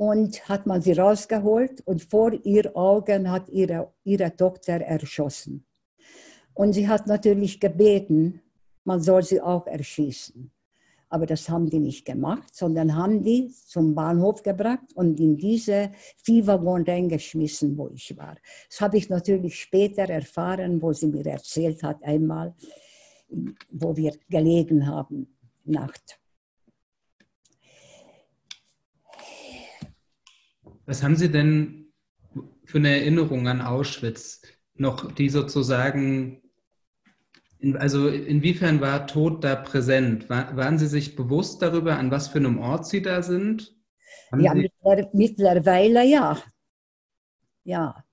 und hat man sie rausgeholt und vor ihr Augen hat ihre, ihre Tochter erschossen. Und sie hat natürlich gebeten, man soll sie auch erschießen. Aber das haben die nicht gemacht, sondern haben die zum Bahnhof gebracht und in diese Viehwaggon reingeschmissen, wo ich war. Das habe ich natürlich später erfahren, wo sie mir erzählt hat, einmal, wo wir gelegen haben, Nacht. Was haben Sie denn für eine Erinnerung an Auschwitz? Noch die sozusagen also inwiefern war Tod da präsent? War, waren Sie sich bewusst darüber, an was für einem Ort Sie da sind? Haben ja, Sie mittlerweile ja. Ja.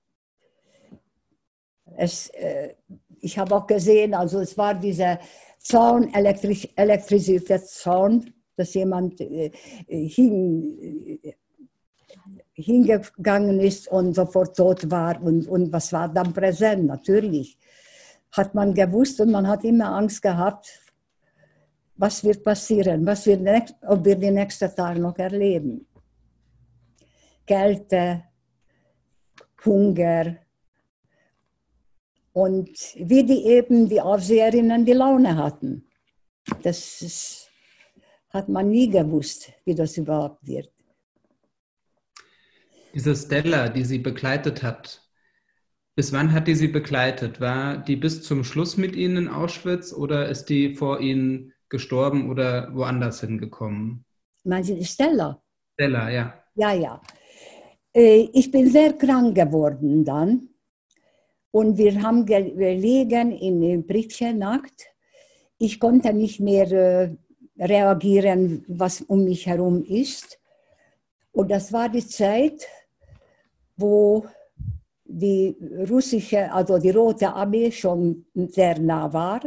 Es, äh, ich habe auch gesehen, also es war dieser Zaun, elektrisch, elektrisierter Zaun, dass jemand äh, hin, äh, hingegangen ist und sofort tot war. Und, und was war dann präsent? Natürlich hat man gewusst und man hat immer Angst gehabt, was wird passieren, was wir ob wir die nächsten Tage noch erleben. Kälte, Hunger und wie die eben die Aufseherinnen die Laune hatten. Das ist, hat man nie gewusst, wie das überhaupt wird. Diese Stella, die sie begleitet hat, bis wann hat die sie begleitet? War die bis zum Schluss mit Ihnen in Auschwitz oder ist die vor Ihnen gestorben oder woanders hingekommen? Meinen Sie Stella? Stella, ja. Ja, ja. Äh, ich bin sehr krank geworden dann. Und wir haben gelegen in Nacht. Ich konnte nicht mehr äh, reagieren, was um mich herum ist. Und das war die Zeit, wo die russische, also die Rote Armee schon sehr nah war.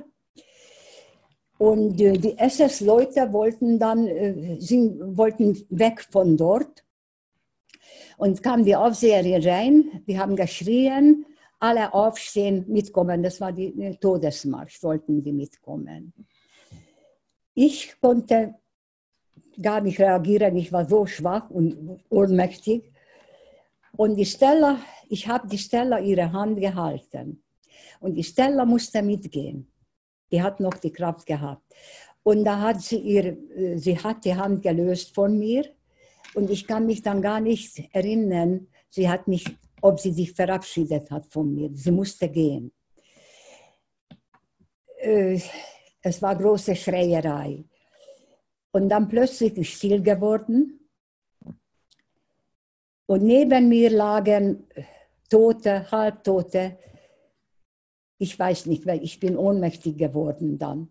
Und die SS-Leute wollten dann äh, sind, wollten weg von dort. Und kam die Aufseherin rein, die haben geschrien, alle aufstehen, mitkommen. Das war die Todesmarsch, wollten die mitkommen. Ich konnte gar nicht reagieren, ich war so schwach und ohnmächtig. Und die Stella ich habe die Stella ihre Hand gehalten. Und die Stella musste mitgehen. Die hat noch die Kraft gehabt. Und da hat sie ihr, äh, sie hat die Hand gelöst von mir. Und ich kann mich dann gar nicht erinnern, sie hat mich, ob sie sich verabschiedet hat von mir. Sie musste gehen. Äh, es war große Schreierei. Und dann plötzlich ist still geworden. Und neben mir lagen Tote, Halbtote. Ich weiß nicht, weil ich bin ohnmächtig geworden dann.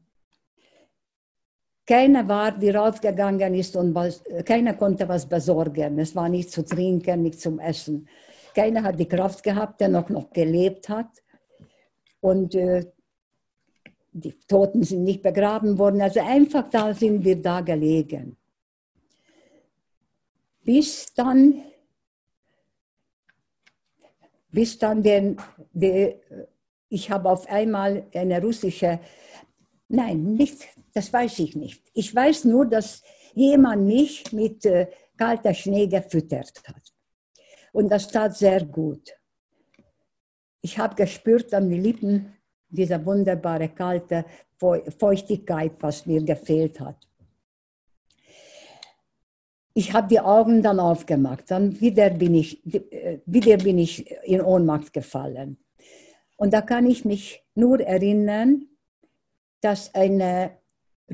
Keiner war, die rausgegangen ist und was, keiner konnte was besorgen. Es war nicht zu trinken, nicht zum Essen. Keiner hat die Kraft gehabt, der noch, noch gelebt hat. Und äh, die Toten sind nicht begraben worden. Also einfach da sind wir da gelegen. Bis dann bis dann den, die, ich habe auf einmal eine russische, nein, nicht, das weiß ich nicht. Ich weiß nur, dass jemand mich mit äh, kalter Schnee gefüttert hat. Und das tat sehr gut. Ich habe gespürt an den Lippen diese wunderbare kalte Feuchtigkeit, was mir gefehlt hat. Ich habe die Augen dann aufgemacht. Dann wieder bin, ich, äh, wieder bin ich in Ohnmacht gefallen. Und da kann ich mich nur erinnern, dass ein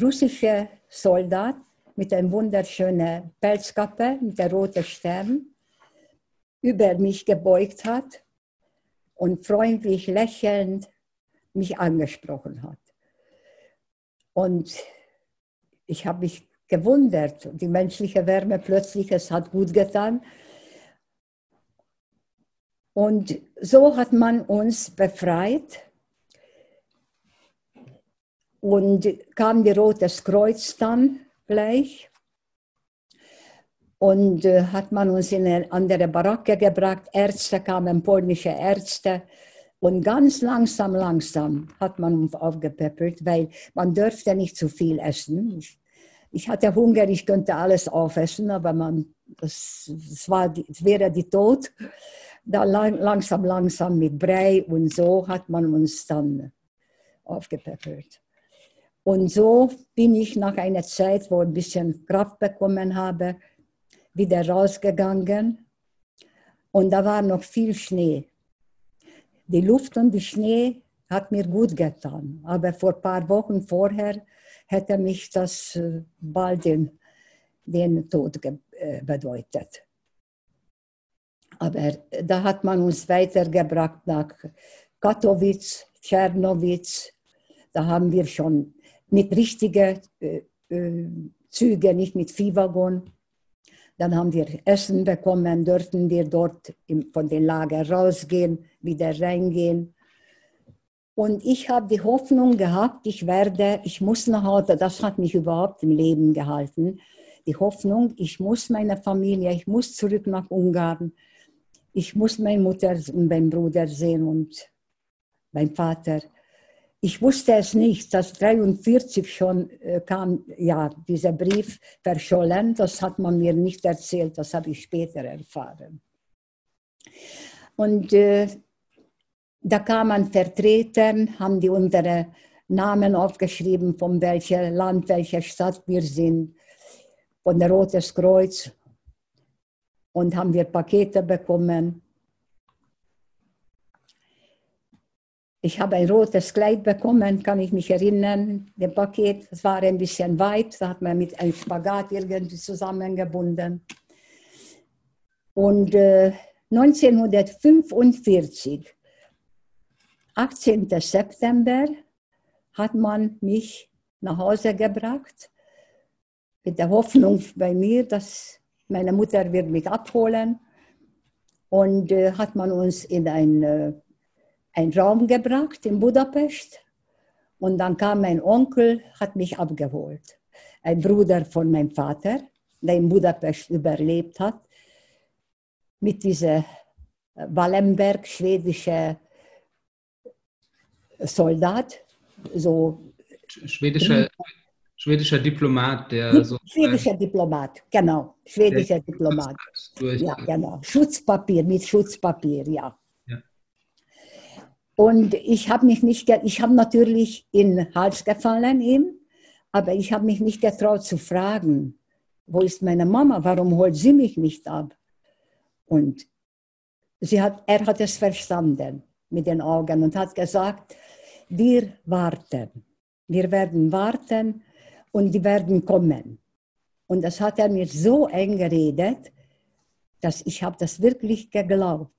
russischer Soldat mit einer wunderschönen Pelzkappe mit der roten Stern über mich gebeugt hat und freundlich lächelnd mich angesprochen hat. Und ich habe mich gewundert, die menschliche Wärme plötzlich, es hat gut getan. Und so hat man uns befreit und kam die Rotes Kreuz dann gleich und äh, hat man uns in eine andere Baracke gebracht. Ärzte kamen, polnische Ärzte. Und ganz langsam, langsam hat man uns aufgepäppelt, weil man dürfte nicht zu viel essen. Ich, ich hatte Hunger, ich könnte alles aufessen, aber man, das, das, war das wäre die Tod. Da lang, langsam, langsam mit Brei und so hat man uns dann aufgepäppelt. Und so bin ich nach einer Zeit, wo ich ein bisschen Kraft bekommen habe, wieder rausgegangen und da war noch viel Schnee. Die Luft und der Schnee hat mir gut getan, aber vor ein paar Wochen vorher hätte mich das äh, bald den, den Tod äh, bedeutet. Aber da hat man uns weitergebracht nach Katowice, Tschernowitz. Da haben wir schon mit richtigen äh, äh, Zügen, nicht mit Viehwaggon, dann haben wir Essen bekommen, durften wir dort von den Lager rausgehen, wieder reingehen. Und ich habe die Hoffnung gehabt, ich werde, ich muss nach Hause, das hat mich überhaupt im Leben gehalten. Die Hoffnung, ich muss meine Familie, ich muss zurück nach Ungarn, ich muss meine Mutter und meinen Bruder sehen und meinen Vater. Ich wusste es nicht, dass 43 schon äh, kam, ja, dieser Brief verschollen. Das hat man mir nicht erzählt, das habe ich später erfahren. Und äh, da kamen Vertreter, haben die unsere Namen aufgeschrieben, von welchem Land, welcher Stadt wir sind, von der Rotes Kreuz. Und haben wir Pakete bekommen. Ich habe ein rotes Kleid bekommen, kann ich mich erinnern. Das Paket, das war ein bisschen weit, da hat man mit einem Spagat irgendwie zusammengebunden. Und äh, 1945, 18. September, hat man mich nach Hause gebracht, mit der Hoffnung bei mir, dass meine Mutter wird mich abholen. Und äh, hat man uns in ein äh, einen Raum gebracht in Budapest und dann kam mein Onkel, hat mich abgeholt. Ein Bruder von meinem Vater, der in Budapest überlebt hat, mit dieser Wallenberg, schwedische Soldat, so schwedischer, schwedischer Diplomat, der so schwedischer Diplomat, genau, schwedischer Diplomat, ja genau, Schutzpapier mit Schutzpapier, ja. Und ich habe mich nicht, ich habe natürlich in den Hals gefallen ihm, aber ich habe mich nicht getraut zu fragen, wo ist meine Mama, warum holt sie mich nicht ab? Und sie hat, er hat es verstanden mit den Augen und hat gesagt, wir warten, wir werden warten und die werden kommen. Und das hat er mir so eng geredet, dass ich habe das wirklich geglaubt.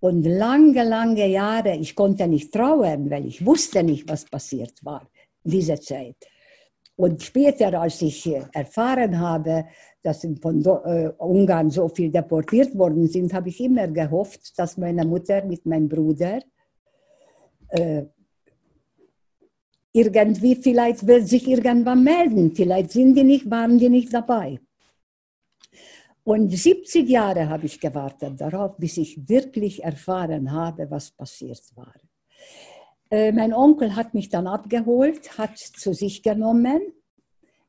Und lange, lange Jahre, ich konnte nicht trauern, weil ich wusste nicht, was passiert war in dieser Zeit. Und später, als ich erfahren habe, dass von äh, Ungarn so viel deportiert worden sind, habe ich immer gehofft, dass meine Mutter mit meinem Bruder äh, irgendwie vielleicht wird sich irgendwann melden. Vielleicht sind die nicht, waren die nicht dabei. Und 70 Jahre habe ich gewartet darauf, bis ich wirklich erfahren habe, was passiert war. Äh, mein Onkel hat mich dann abgeholt, hat zu sich genommen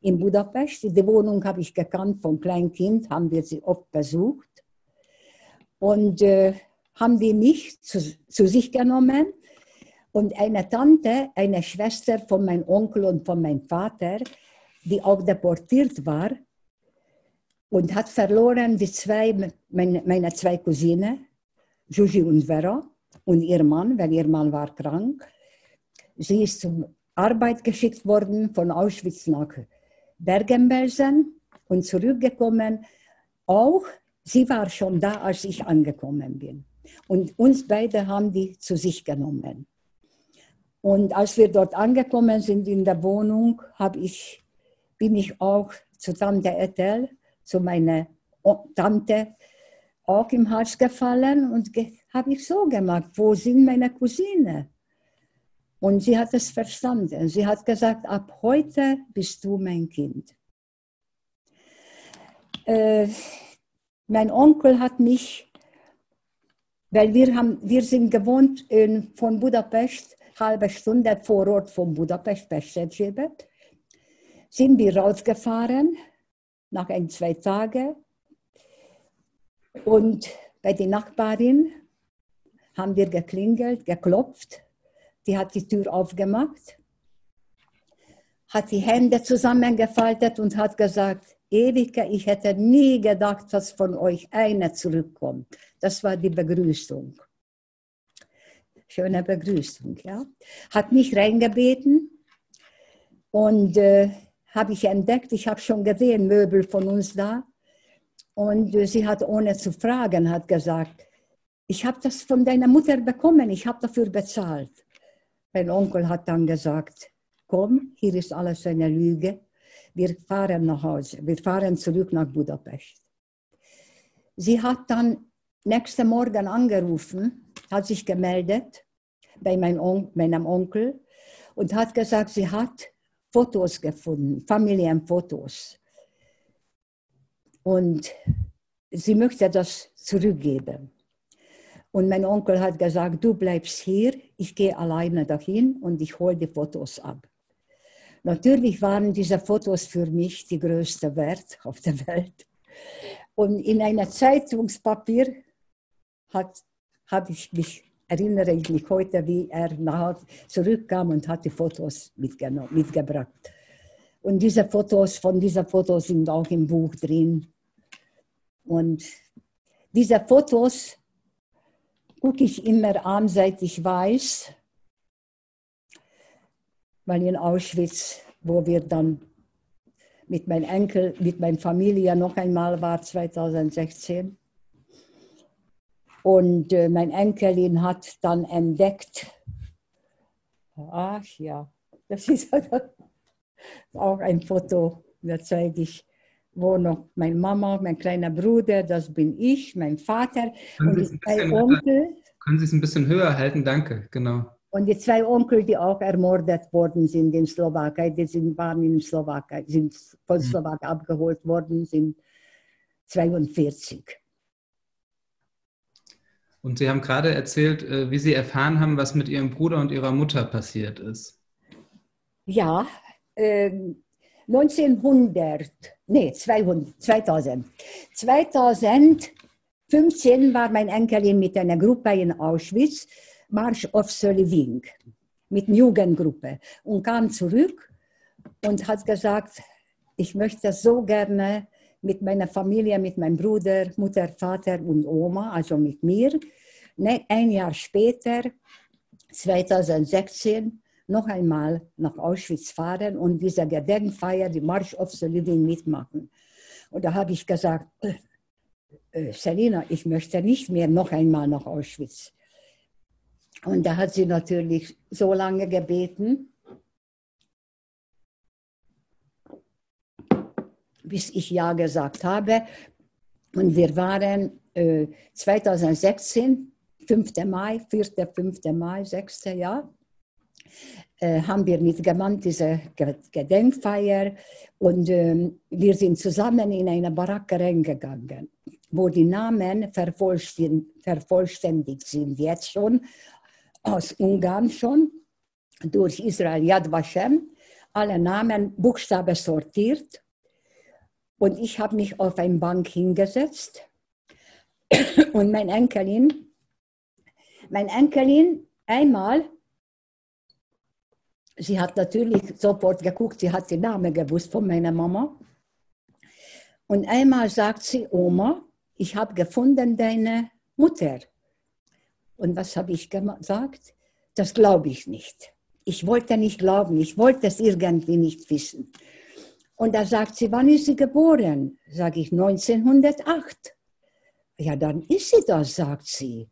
in Budapest. Die Wohnung habe ich gekannt vom Kleinkind, haben wir sie oft besucht. Und äh, haben die mich zu, zu sich genommen. Und eine Tante, eine Schwester von meinem Onkel und von meinem Vater, die auch deportiert war, und hat verloren die zwei, meine, meine zwei Cousinen, Juji und Vera, und ihr Mann, weil ihr Mann war krank. Sie ist zur Arbeit geschickt worden von Auschwitz nach Bergen-Belsen und zurückgekommen. Auch sie war schon da, als ich angekommen bin. Und uns beide haben die zu sich genommen. Und als wir dort angekommen sind in der Wohnung, ich, bin ich auch zu Tante Ethel, zu meiner Tante, auch im Hals gefallen und ge habe ich so gemacht, wo sind meine Cousine? Und sie hat es verstanden. Sie hat gesagt, ab heute bist du mein Kind. Äh, mein Onkel hat mich, weil wir, haben, wir sind gewohnt in, von Budapest, halbe Stunde vor Ort von Budapest, Pestecebe, sind wir rausgefahren, nach ein, zwei Tagen. Und bei der Nachbarin haben wir geklingelt, geklopft. Die hat die Tür aufgemacht, hat die Hände zusammengefaltet und hat gesagt, Ewige, ich hätte nie gedacht, dass von euch einer zurückkommt. Das war die Begrüßung. Schöne Begrüßung, ja. Hat mich reingebeten und äh, habe ich entdeckt, ich habe schon gesehen, Möbel von uns da. Und äh, sie hat ohne zu fragen, hat gesagt, ich habe das von deiner Mutter bekommen, ich habe dafür bezahlt. Mein Onkel hat dann gesagt, komm, hier ist alles eine Lüge, wir fahren nach Hause, wir fahren zurück nach Budapest. Sie hat dann nächsten Morgen angerufen, hat sich gemeldet bei meinem Onkel und hat gesagt, sie hat Fotos gefunden, Familienfotos. Und sie möchte das zurückgeben. Und mein Onkel hat gesagt, du bleibst hier, ich gehe alleine dahin und ich hole die Fotos ab. Natürlich waren diese Fotos für mich die größte Wert auf der Welt. Und in einer Zeitungspapier hat, habe ich mich, erinnere ich mich heute, wie er nach zurückkam und hat die Fotos mitgebracht. Und diese Fotos, von diesen Fotos sind auch im Buch drin. Und diese Fotos gucke ich immer an, seit ich weiß, weil in Auschwitz, wo wir dann mit meinem Enkel, mit meiner Familie noch einmal war, 2016. Und äh, mein Enkelin hat dann entdeckt, ach ja, das ist <laughs> auch ein Foto, da zeige ich, wo noch meine Mama, mein kleiner Bruder, das bin ich, mein Vater können und die zwei Onkel. Können Sie es ein bisschen höher halten? Danke, genau. Und die zwei Onkel, die auch ermordet worden sind in Slowakei, die sind, waren in Slowakei, sind von mhm. Slowakei abgeholt worden, sind 42. Und Sie haben gerade erzählt, äh, wie Sie erfahren haben, was mit Ihrem Bruder und Ihrer Mutter passiert ist. Ja, ähm, 1900, nee, 200, 2000. 2015 war mein Enkelin mit einer Gruppe in Auschwitz, Marsch of the Living, mit einer Jugendgruppe und kam zurück und hat gesagt, ich möchte so gerne mit meiner Familie, mit meinem Bruder, Mutter, Vater und Oma, also mit mir. Ne, ein Jahr später, 2016, noch einmal nach Auschwitz fahren und diese Gedenkfeier, die March of the Living mitmachen. Und da habe ich gesagt, äh, äh, Selina, ich möchte nicht mehr noch einmal nach Auschwitz. Und da hat sie natürlich so lange gebeten, bis ich Ja gesagt habe. Und wir waren äh, 2016, 5. Mai, 4., 5. Mai, 6. Jahr, äh, haben wir mitgemacht, diese Gedenkfeier. Und äh, wir sind zusammen in eine Baracke reingegangen, wo die Namen vervollständigt sind, jetzt schon, aus Ungarn schon, durch Israel Yad Vashem, alle Namen Buchstaben sortiert. Und ich habe mich auf eine Bank hingesetzt und mein Enkelin, mein Enkelin einmal Sie hat natürlich sofort geguckt, sie hat den Namen gewusst von meiner Mama. Und einmal sagt sie, Oma, ich habe gefunden deine Mutter. Und was habe ich gesagt? Das glaube ich nicht. Ich wollte nicht glauben, ich wollte es irgendwie nicht wissen. Und da sagt sie, wann ist sie geboren? Sage ich, 1908. Ja, dann ist sie das, sagt sie.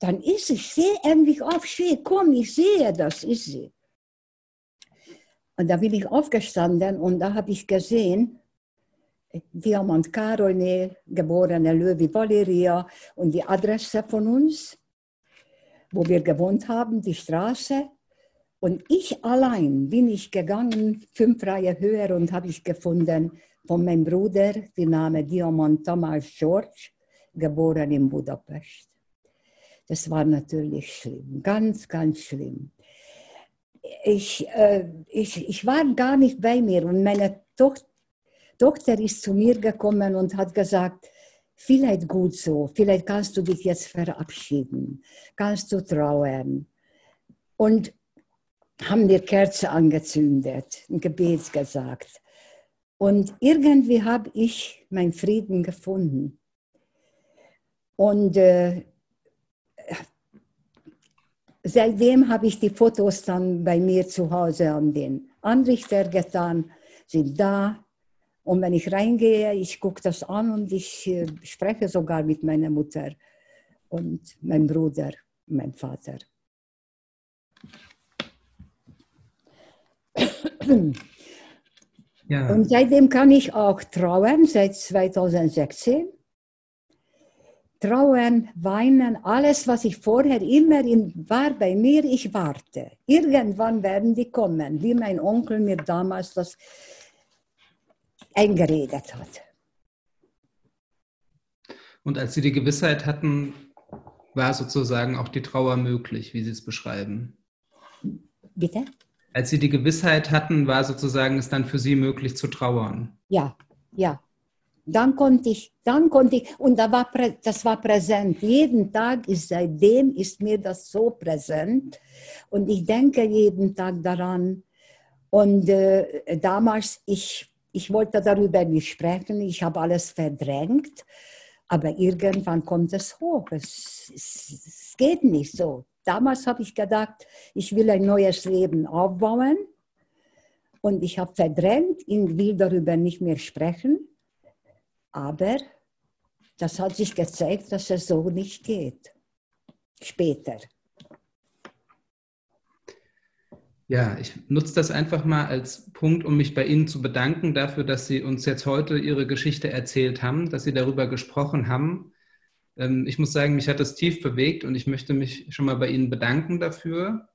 Dann ist sie, ich sehe endlich auf, schön, komm, ich sehe, das ist sie. Und da bin ich aufgestanden und da habe ich gesehen, Diamant Karolné, geborene Löwy Valeria und die Adresse von uns, wo wir gewohnt haben, die Straße. Und ich allein bin ich gegangen, fünf Reihe höher und habe ich gefunden von meinem Bruder, die Name Diamant Thomas George, geboren in Budapest. Das war natürlich schlimm, ganz, ganz schlimm. Ich, äh, ich, ich war gar nicht bei mir und meine Tochter, Tochter ist zu mir gekommen und hat gesagt, vielleicht gut so, vielleicht kannst du dich jetzt verabschieden, kannst du trauern. Und haben wir Kerze angezündet, ein Gebet gesagt. Und irgendwie habe ich meinen Frieden gefunden. Und äh, seitdem habe ich die Fotos dann bei mir zu Hause an den Anrichter getan, sind da. Und wenn ich reingehe, ich gucke das an und ich äh, spreche sogar mit meiner Mutter und meinem Bruder, meinem Vater. Ja. Und seitdem kann ich auch trauern, seit 2016. Trauern, weinen, alles, was ich vorher immer in, war bei mir, ich warte. Irgendwann werden die kommen, wie mein Onkel mir damals das eingeredet hat. Und als Sie die Gewissheit hatten, war sozusagen auch die Trauer möglich, wie Sie es beschreiben? Bitte? Als Sie die Gewissheit hatten, war sozusagen es dann für Sie möglich zu trauern? Ja, ja. Dann konnte ich, dann konnte ich, und da war, das war präsent. Jeden Tag ist seitdem ist mir das so präsent. Und ich denke jeden Tag daran. Und äh, damals, ich, ich wollte darüber nicht sprechen, ich habe alles verdrängt. Aber irgendwann kommt es hoch. Es, es, es geht nicht so. Damals habe ich gedacht, ich will ein neues Leben aufbauen. Und ich habe verdrängt, ich will darüber nicht mehr sprechen. Aber das hat sich gezeigt, dass es so nicht geht. Später. Ja, ich nutze das einfach mal als Punkt, um mich bei Ihnen zu bedanken dafür, dass Sie uns jetzt heute Ihre Geschichte erzählt haben, dass Sie darüber gesprochen haben. Ähm, ich muss sagen, mich hat das tief bewegt und ich möchte mich schon mal bei Ihnen bedanken dafür.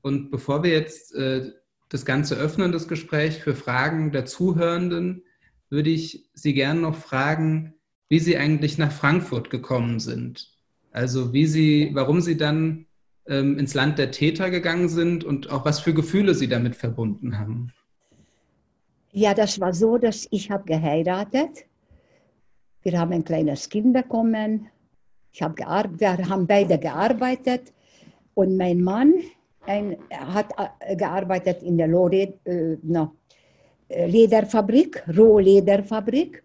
Und bevor wir jetzt äh, das Ganze öffnen, das Gespräch für Fragen der Zuhörenden, würde ich Sie gerne noch fragen, wie Sie eigentlich nach Frankfurt gekommen sind. Also wie Sie, warum Sie dann ähm, ins Land der Täter gegangen sind und auch was für Gefühle Sie damit verbunden haben. Ja, das war so, dass ich habe geheiratet. Wir haben ein kleines Kind bekommen. Ich hab wir haben beide gearbeitet und mein Mann ein, hat äh, gearbeitet in der Lore, äh, no, Lederfabrik, Rohlederfabrik.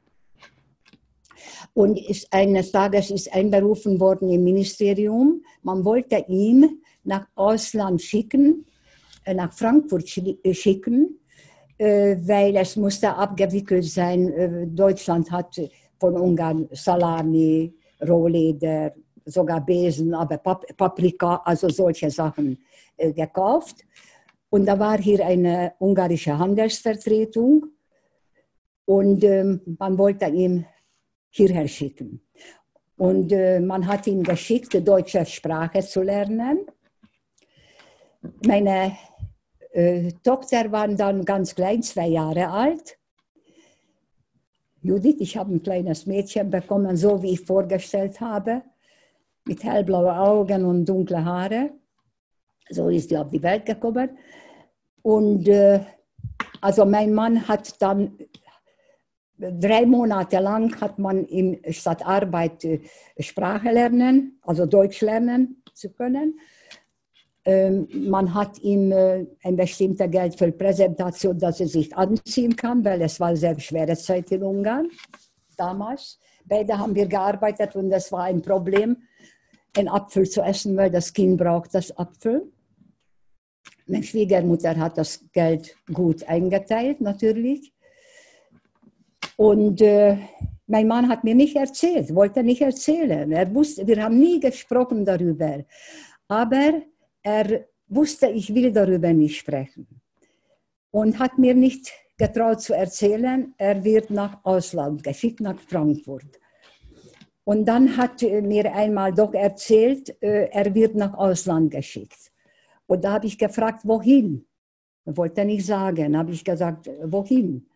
Und ist, eines Tages ist einberufen worden im Ministerium. Man wollte ihn nach Ausland schicken, äh, nach Frankfurt äh, schicken, weil es musste abgewickelt sein. Deutschland hat von Ungarn Salami, Rohleder, sogar Besen, aber Paprika, also solche Sachen gekauft. Und da war hier eine ungarische Handelsvertretung und ähm, man wollte ihn hierher schicken. Und äh, man hat ihn geschickt, die deutsche Sprache zu lernen. Meine äh, Tochter war dann ganz klein, zwei Jahre alt. Judith, ich habe ein kleines Mädchen bekommen, so wie ich vorgestellt habe, mit hellblauen Augen und dunklen Haare. So ist sie auf die Welt gekommen. Und äh, also mein Mann hat dann drei Monate lang hat man ihm statt Arbeit äh, Sprache lernen, also Deutsch lernen zu können. Ähm, man hat ihm äh, ein bestimmtes Geld für Präsentation, dass er sich anziehen kann, weil es war eine sehr schwere Zeit in Ungarn damals. Beide haben wir gearbeitet und es war ein Problem, einen Apfel zu essen, weil das Kind braucht das Apfel. Meine Schwiegermutter hat das Geld gut eingeteilt, natürlich. Und äh, mein Mann hat mir nicht erzählt, wollte nicht erzählen. Er wusste, wir haben nie gesprochen darüber. Aber er wusste, ich will darüber nicht sprechen. Und hat mir nicht getraut zu erzählen, er wird nach Ausland geschickt, nach Frankfurt. Und dann hat mir einmal doch erzählt, äh, er wird nach Ausland geschickt. Und da habe ich gefragt, wohin? Er wollte nicht sagen. habe ich gesagt, wohin?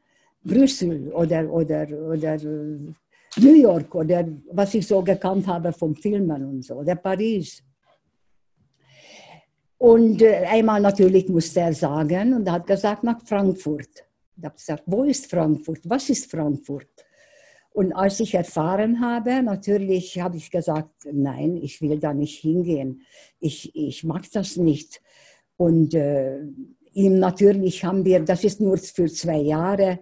Brüssel oder, oder, oder äh, New York oder was ich so gekannt habe vom Filmen und so, oder Paris. Und äh, einmal natürlich musste er sagen und er hat gesagt, nach Frankfurt. Ich habe gesagt, wo ist Frankfurt? Was ist Frankfurt? Und als ich erfahren habe, natürlich habe ich gesagt, nein, ich will da nicht hingehen. Ich, ich mag das nicht. Und äh, ihm natürlich haben wir, das ist nur für zwei Jahre,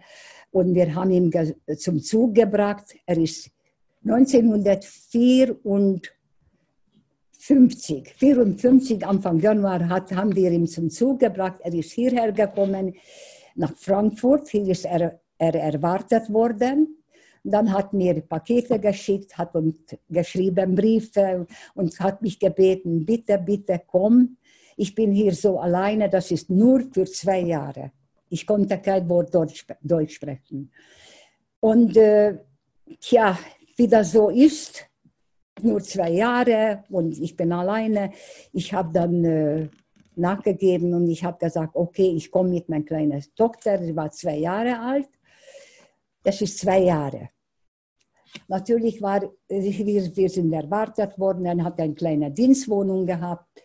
und wir haben ihn zum Zug gebracht. Er ist 1904 und 50, 54, Anfang Januar hat, haben wir ihn zum Zug gebracht. Er ist hierher gekommen, nach Frankfurt. Hier ist er, er erwartet worden. Dann hat mir Pakete geschickt, hat uns geschrieben Briefe und hat mich gebeten, bitte, bitte komm. Ich bin hier so alleine, das ist nur für zwei Jahre. Ich konnte kein Wort Deutsch, Deutsch sprechen. Und äh, tja, wie das so ist, nur zwei Jahre und ich bin alleine. Ich habe dann äh, nachgegeben und ich habe gesagt, okay, ich komme mit meiner kleinen Tochter, sie war zwei Jahre alt. Das ist zwei Jahre. Natürlich war, wir, wir sind erwartet worden, er hat eine kleine Dienstwohnung gehabt.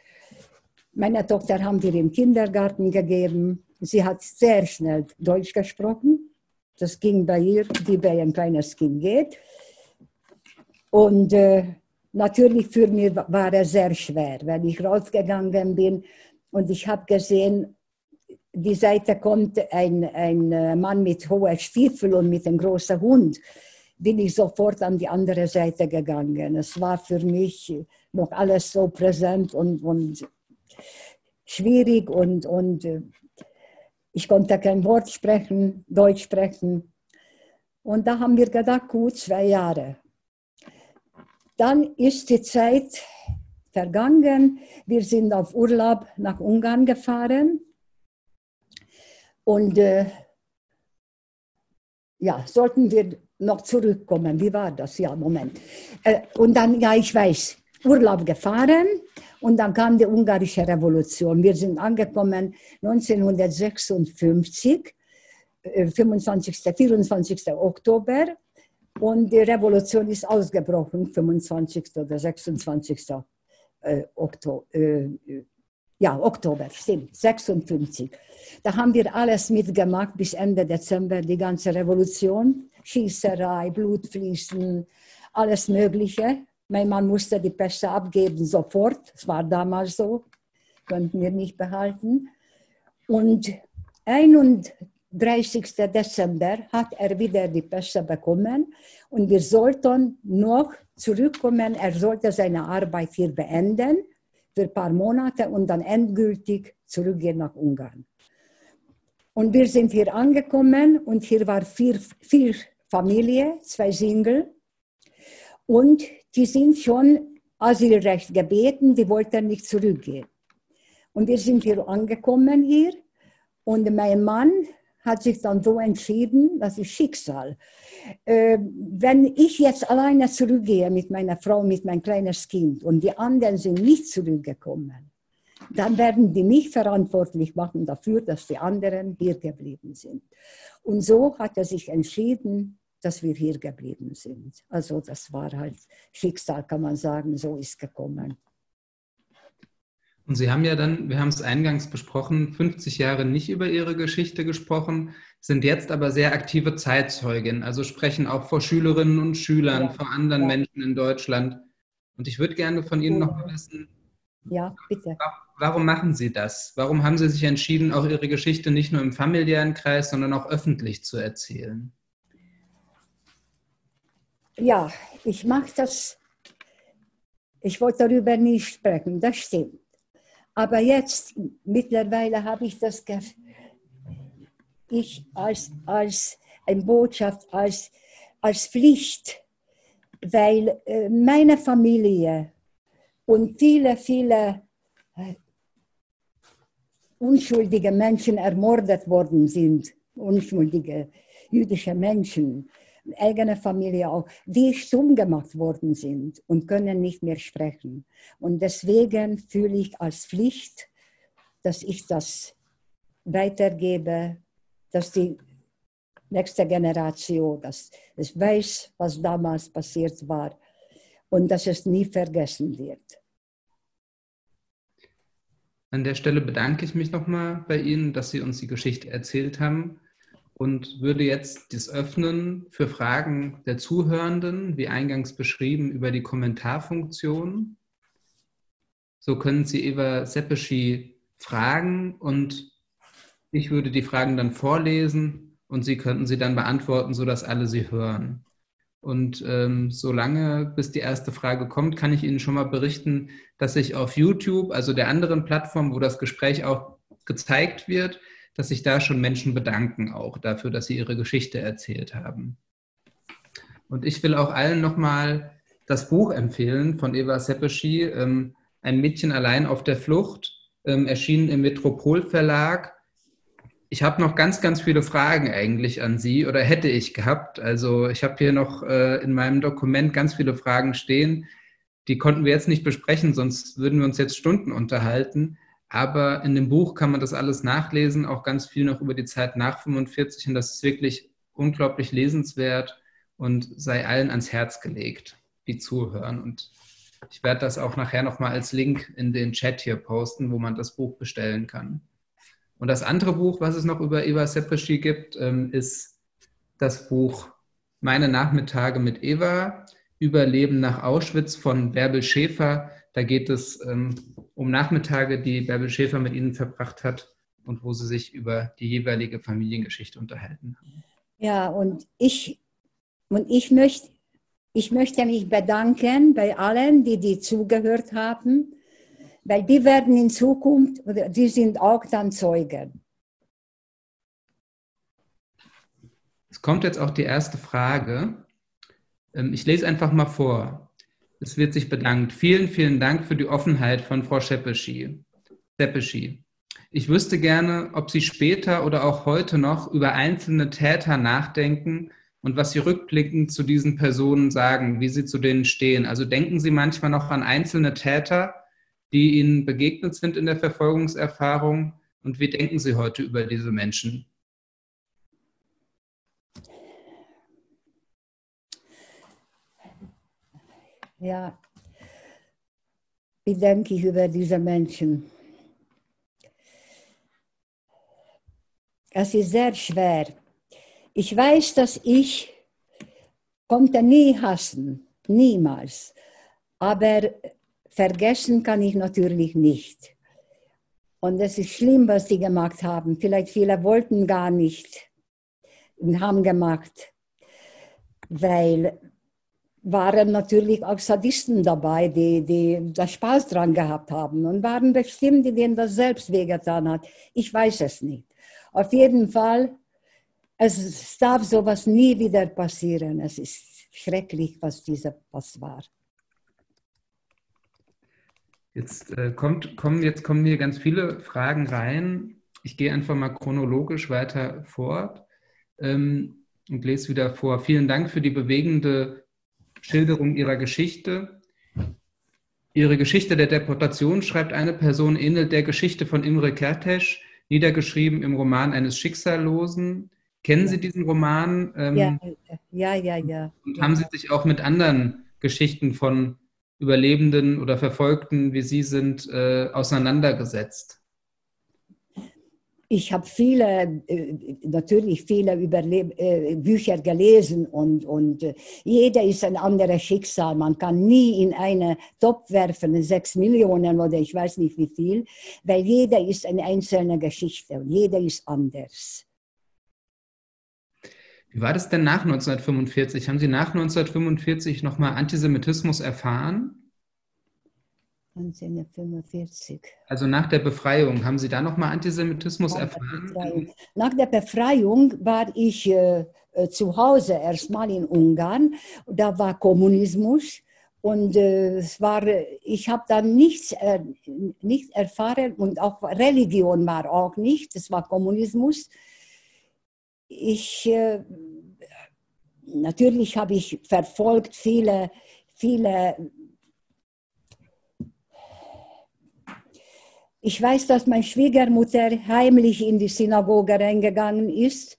Meine Tochter haben wir im Kindergarten gegeben. Sie hat sehr schnell Deutsch gesprochen. Das ging bei ihr, wie bei ein kleines Kind geht. Und äh, natürlich für mich war es sehr schwer, wenn ich rausgegangen bin und ich habe gesehen, die Seite kommt ein, ein äh, Mann mit hohen Stiefeln und mit einem großen Hund, bin ich sofort an die andere Seite gegangen. Es war für mich noch alles so präsent und, und schwierig und, und äh, ich konnte kein Wort sprechen, Deutsch sprechen. Und da haben wir gedacht, gut, zwei Jahre. Dann ist die Zeit vergangen. Wir sind auf Urlaub nach Ungarn gefahren. Und äh, ja, sollten wir noch zurückkommen. Wie war das? Ja, Moment. Äh, und dann, ja, ich weiß, Urlaub gefahren und dann kam die ungarische Revolution. Wir sind angekommen 1956, 25. 24. Oktober und die Revolution ist ausgebrochen, 25. oder 26. Äh, Oktober. Ja, Oktober, stimmt, 56. Da haben wir alles mitgemacht bis Ende Dezember, die ganze Revolution. Schießerei, Blutfließen, alles Mögliche. Mein Mann musste die Pässe abgeben sofort. Es war damals so, konnten wir nicht behalten. Und 31. Dezember hat er wieder die Pässe bekommen und wir sollten noch zurückkommen. Er sollte seine Arbeit hier beenden für ein paar Monate und dann endgültig zurückgehen nach Ungarn. Und wir sind hier angekommen und hier war vier, vier Familie, zwei Single. Und die sind schon Asylrecht gebeten, die wollten nicht zurückgehen. Und wir sind hier angekommen hier und mein Mann hat sich dann so entschieden, das ist Schicksal. Äh, wenn ich jetzt alleine zurückgehe mit meiner Frau, mit meinem kleines Kind und die anderen sind nicht zurückgekommen, dann werden die mich verantwortlich machen dafür, dass die anderen hier geblieben sind. Und so hat er sich entschieden, dass wir hier geblieben sind. Also das war halt Schicksal, kann man sagen, so ist gekommen. Und Sie haben ja dann, wir haben es eingangs besprochen, 50 Jahre nicht über Ihre Geschichte gesprochen, sind jetzt aber sehr aktive Zeitzeugin, also sprechen auch vor Schülerinnen und Schülern, ja. vor anderen ja. Menschen in Deutschland. Und ich würde gerne von Ihnen noch mal wissen, ja, bitte. warum machen Sie das? Warum haben Sie sich entschieden, auch Ihre Geschichte nicht nur im familiären Kreis, sondern auch öffentlich zu erzählen? Ja, ich mache das. Ich wollte darüber nie sprechen, das stimmt. Aber jetzt, mittlerweile habe ich das, ich als, als eine Botschaft, als, als Pflicht, weil äh, meine Familie und viele, viele äh, unschuldige Menschen ermordet worden sind, unschuldige jüdische Menschen, eigene Familie auch, die stumm gemacht worden sind und können nicht mehr sprechen. Und deswegen fühle ich als Pflicht, dass ich das weitergebe, dass die nächste Generation, dass es weiß, was damals passiert war und dass es nie vergessen wird. An der Stelle bedanke ich mich nochmal bei Ihnen, dass Sie uns die Geschichte erzählt haben und würde jetzt das öffnen für Fragen der Zuhörenden, wie eingangs beschrieben, über die Kommentarfunktion. So können Sie Eva Seppeschi fragen und ich würde die Fragen dann vorlesen und Sie könnten sie dann beantworten, sodass alle sie hören. Und ähm, solange bis die erste Frage kommt, kann ich Ihnen schon mal berichten, dass ich auf YouTube, also der anderen Plattform, wo das Gespräch auch gezeigt wird, dass sich da schon Menschen bedanken auch dafür, dass sie ihre Geschichte erzählt haben. Und ich will auch allen nochmal das Buch empfehlen von Eva Seppeschi, ähm, Ein Mädchen allein auf der Flucht, ähm, erschienen im Metropol Verlag ich habe noch ganz, ganz viele Fragen eigentlich an Sie oder hätte ich gehabt. Also ich habe hier noch äh, in meinem Dokument ganz viele Fragen stehen. Die konnten wir jetzt nicht besprechen, sonst würden wir uns jetzt Stunden unterhalten. Aber in dem Buch kann man das alles nachlesen, auch ganz viel noch über die Zeit nach 45. Und das ist wirklich unglaublich lesenswert und sei allen ans Herz gelegt, die zuhören. Und ich werde das auch nachher nochmal als Link in den Chat hier posten, wo man das Buch bestellen kann. Und das andere Buch, was es noch über Eva Seppeschi gibt, ähm, ist das Buch Meine Nachmittage mit Eva, Überleben nach Auschwitz von Bärbel Schäfer. Da geht es ähm, um Nachmittage, die Bärbel Schäfer mit ihnen verbracht hat und wo sie sich über die jeweilige Familiengeschichte unterhalten haben. Ja, und ich, und ich, möchte, ich möchte mich bedanken bei allen, die, die zugehört haben weil die werden in Zukunft, die sind auch dann Zeugen. Es kommt jetzt auch die erste Frage. Ähm, ich lese einfach mal vor. Es wird sich bedankt. Vielen, vielen Dank für die Offenheit von Frau Scheppeschi. Ich wüsste gerne, ob Sie später oder auch heute noch über einzelne Täter nachdenken und was Sie rückblickend zu diesen Personen sagen, wie Sie zu denen stehen. Also denken Sie manchmal noch an einzelne Täter die Ihnen begegnet sind in der Verfolgungserfahrung und wie denken Sie heute über diese Menschen? Ja, wie denke ich über diese Menschen? Es ist sehr schwer. Ich weiß, dass ich konnte nie hassen, niemals. Aber vergessen kann ich natürlich nicht. Und es ist schlimm, was die gemacht haben. Vielleicht viele wollten gar nicht und haben gemacht, weil waren natürlich auch Sadisten dabei, die, die da Spaß dran gehabt haben und waren bestimmt, die denen das selbst wehgetan hat. Ich weiß es nicht. Auf jeden Fall, es darf sowas nie wieder passieren. Es ist schrecklich, was dieser was war. Jetzt, äh, kommt, kommen, jetzt kommen hier ganz viele Fragen rein. Ich gehe einfach mal chronologisch weiter fort ähm, und lese wieder vor. Vielen Dank für die bewegende Schilderung Ihrer Geschichte. Ihre Geschichte der Deportation, schreibt eine Person, ähnelt der Geschichte von Imre Kertész, niedergeschrieben im Roman eines Schicksallosen. Kennen Sie diesen Roman? Ähm, ja, ja, ja, ja. Und haben Sie sich auch mit anderen Geschichten von Überlebenden oder Verfolgten, wie Sie sind, äh, auseinandergesetzt? Ich habe viele, äh, natürlich viele Überleb äh, Bücher gelesen und, und äh, jeder ist ein anderes Schicksal. Man kann nie in eine Top werfen, sechs Millionen oder ich weiß nicht wie viel, weil jeder ist eine einzelne Geschichte und jeder ist anders. Wie war das denn nach 1945? Haben Sie nach 1945 nochmal Antisemitismus erfahren? 1945. Also nach der Befreiung, haben Sie da nochmal Antisemitismus nach erfahren? Der nach der Befreiung war ich äh, äh, zu Hause erstmal in Ungarn. Da war Kommunismus. Und äh, es war, ich habe dann nichts, äh, nichts erfahren und auch Religion war auch nicht. Es war Kommunismus. Ich, äh, natürlich habe ich verfolgt viele, viele Ich weiß, dass meine Schwiegermutter heimlich in die Synagoge reingegangen ist,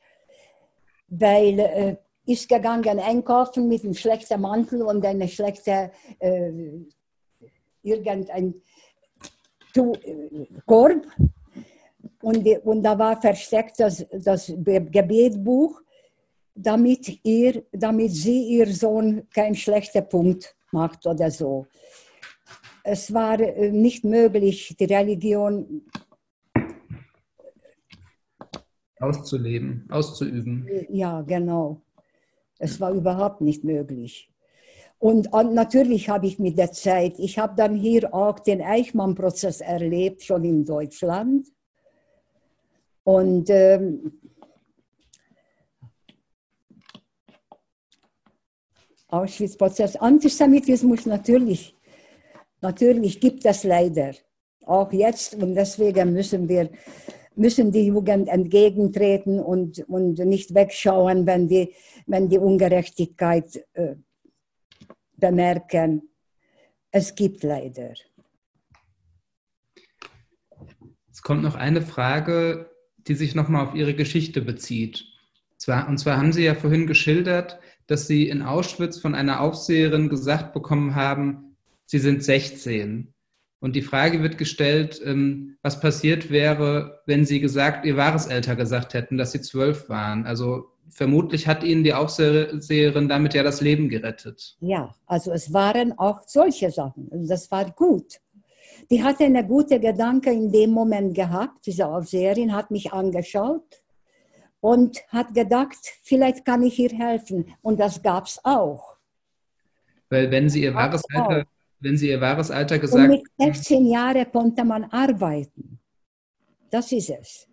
weil äh, ist gegangen einkaufen mit einem schlechten Mantel und einem schlechten äh, irgendein äh, Korb. Und, und da war versteckt das, das Gebetbuch, damit, ihr, damit sie ihr Sohn keinen schlechten Punkt macht oder so es war äh, nicht möglich, die Religion auszuleben, auszuüben. Ja, genau. Es war überhaupt nicht möglich. Und, natürlich habe ich mit der Zeit, ich habe dann hier auch den Eichmann-Prozess erlebt, schon in Deutschland. Und ähm, Auschwitz-Prozess, Antisemitismus natürlich Natürlich gibt es leider, auch jetzt, und deswegen müssen wir müssen die Jugend entgegentreten und, und nicht wegschauen, wenn die, wenn die Ungerechtigkeit äh, bemerken. Es gibt leider. Es kommt noch eine Frage, die sich nochmal auf Ihre Geschichte bezieht. und zwar haben Sie ja vorhin geschildert, dass Sie in Auschwitz von einer Aufseherin gesagt bekommen haben, Sie sind 16. Und die Frage wird gestellt, ähm, was passiert wäre, wenn Sie gesagt, Ihr wahres Alter gesagt hätten, dass Sie zwölf waren. Also vermutlich hat Ihnen die Aufseherin damit ja das Leben gerettet. Ja, also es waren auch solche Sachen. Also das war gut. Die hatte eine gute Gedanke in dem Moment gehabt. Diese Aufseherin hat mich angeschaut und hat gedacht, vielleicht kann ich ihr helfen. Und das gab es auch. Weil wenn Sie Ihr wahres Alter wenn Sie Ihr wahres Alter gesagt haben. mit 16 Jahren konnte man arbeiten. Das ist es.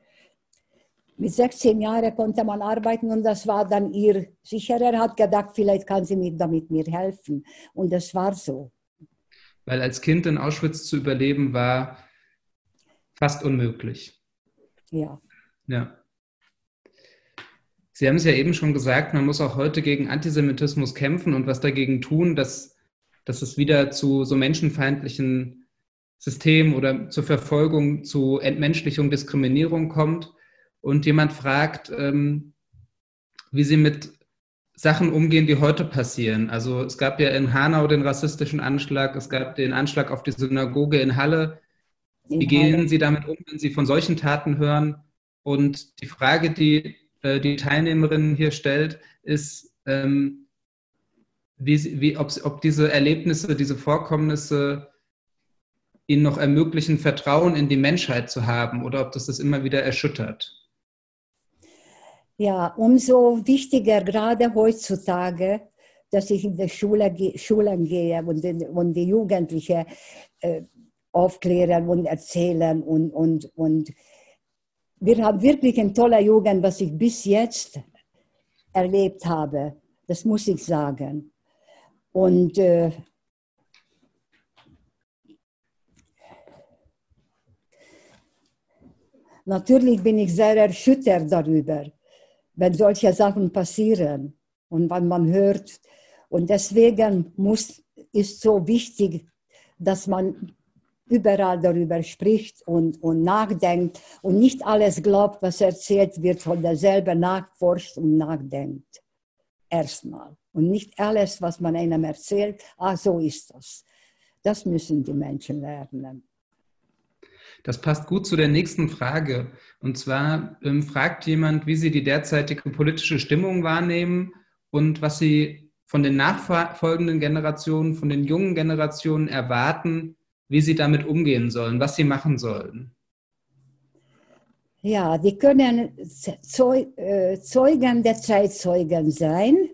Mit 16 Jahren konnte man arbeiten und das war dann ihr sicherer, hat gedacht, vielleicht kann sie mir damit mir helfen. Und das war so. Weil als Kind in Auschwitz zu überleben war fast unmöglich. Ja. Ja. Sie haben es ja eben schon gesagt, man muss auch heute gegen Antisemitismus kämpfen und was dagegen tun, dass dass es wieder zu so menschenfeindlichen Systemen oder zur Verfolgung, zu Entmenschlichung, Diskriminierung kommt und jemand fragt, ähm, wie sie mit Sachen umgehen, die heute passieren. Also es gab ja in Hanau den rassistischen Anschlag, es gab den Anschlag auf die Synagoge in Halle. In wie gehen Halle. Sie damit um, wenn Sie von solchen Taten hören? Und die Frage, die äh, die Teilnehmerin hier stellt, ist, ähm, wie, wie, ob, ob diese Erlebnisse, diese Vorkommnisse ihnen noch ermöglichen, Vertrauen in die Menschheit zu haben oder ob das das immer wieder erschüttert? Ja, umso wichtiger gerade heutzutage, dass ich in die Schule, Schulen gehe und, und die Jugendlichen äh, aufklären und erzählen. Und, und, und wir haben wirklich eine tolle Jugend, was ich bis jetzt erlebt habe. Das muss ich sagen. Und äh, natürlich bin ich sehr erschüttert darüber, wenn solche Sachen passieren und wenn man hört. Und deswegen muss, ist so wichtig, dass man überall darüber spricht und, und nachdenkt und nicht alles glaubt, was erzählt wird, sondern selber nachforscht und nachdenkt. Erstmal. Und nicht alles, was man einem erzählt, ah, so ist das. Das müssen die Menschen lernen. Das passt gut zu der nächsten Frage. Und zwar ähm, fragt jemand, wie Sie die derzeitige politische Stimmung wahrnehmen und was Sie von den nachfolgenden Generationen, von den jungen Generationen erwarten, wie sie damit umgehen sollen, was sie machen sollen. Ja, die können äh, Zeugen der Zeitzeugen sein.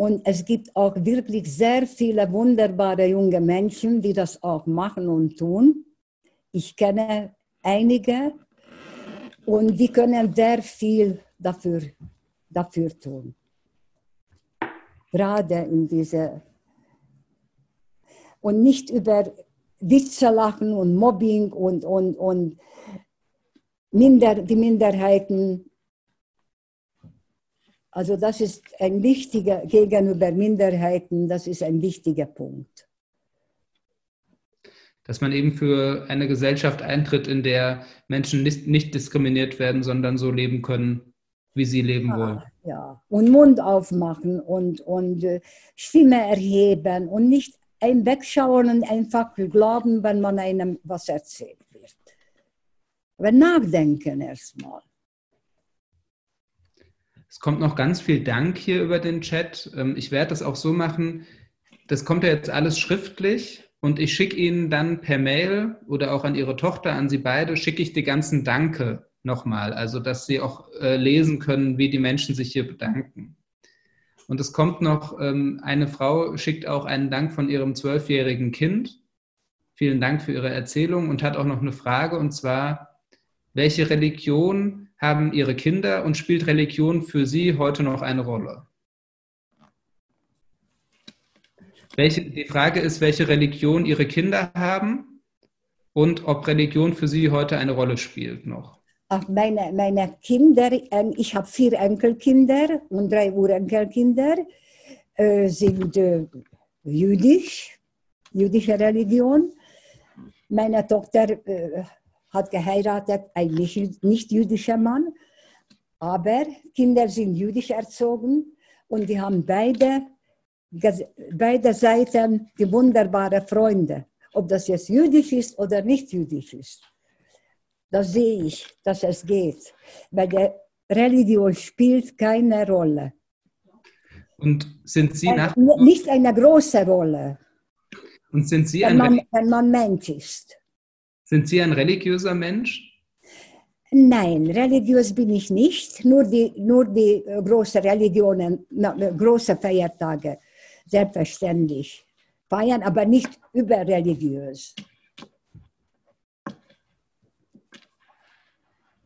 Und es gibt auch wirklich sehr viele wunderbare junge Menschen, die das auch machen und tun. Ich kenne einige und die können sehr viel dafür, dafür tun. Gerade in diese und nicht über Witze lachen und Mobbing und, und, und Minder, die Minderheiten. Also das ist ein wichtiger, gegenüber Minderheiten, das ist ein wichtiger Punkt. Dass man eben für eine Gesellschaft eintritt, in der Menschen nicht, nicht diskriminiert werden, sondern so leben können, wie sie leben ja, wollen. Ja, und Mund aufmachen und, und äh, Stimme erheben und nicht ein Wegschauen und einfach glauben, wenn man einem was erzählt wird. Aber nachdenken erstmal. Es kommt noch ganz viel Dank hier über den Chat. Ähm, ich werde das auch so machen. Das kommt ja jetzt alles schriftlich und ich schicke Ihnen dann per Mail oder auch an Ihre Tochter, an Sie beide, schicke ich die ganzen Danke nochmal. Also, dass Sie auch äh, lesen können, wie die Menschen sich hier bedanken. Und es kommt noch, ähm, eine Frau schickt auch einen Dank von ihrem zwölfjährigen Kind. Vielen Dank für Ihre Erzählung und hat auch noch eine Frage und zwar, welche Religion haben Ihre Kinder und spielt Religion für Sie heute noch eine Rolle? Welche, die Frage ist, welche Religion Ihre Kinder haben und ob Religion für Sie heute eine Rolle spielt noch meine, meine Kinder, ähm, ich habe vier Enkelkinder und drei Urenkelkinder, äh, sind äh, jüdisch, jüdische Religion. Meine Tochter äh, hat geheiratet, ein nicht, jüdischer Mann, aber Kinder sind jüdisch erzogen und die haben beide, beide Seiten die wunderbare Freunde, ob das jetzt jüdisch ist oder nicht jüdisch ist. Das sehe ich, dass es geht. Weil die Religion spielt keine Rolle. Und sind Sie nach Nicht eine große Rolle. Und sind Sie wenn ein man, wenn man Mensch ist. Sind Sie ein religiöser Mensch? Nein, religiös bin ich nicht. Nur die, nur die großen Religionen, große Feiertage, selbstverständlich feiern, aber nicht überreligiös.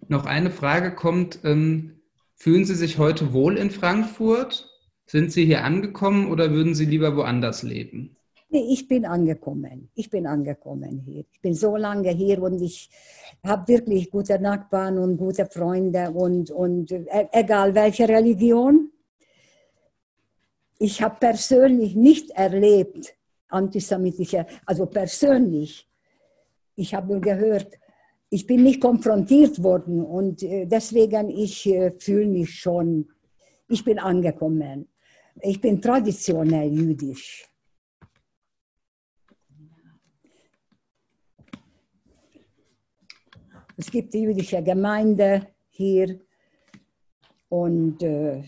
Noch eine Frage kommt, ähm, fühlen Sie sich heute wohl in Frankfurt? Sind Sie hier angekommen oder würden Sie lieber woanders leben? Ich bin angekommen. Ich bin angekommen hier. Ich bin so lange hier und ich habe wirklich gute Nachbarn und gute Freunde und, und äh, egal welche Religion. Ich habe persönlich nicht erlebt, antisemitische, also persönlich. Ich habe nur gehört, ich bin nicht konfrontiert worden und äh, deswegen ich äh, fühle mich schon, ich bin angekommen. Ich bin traditionell jüdisch. Es gibt die jüdische Gemeinde hier und äh,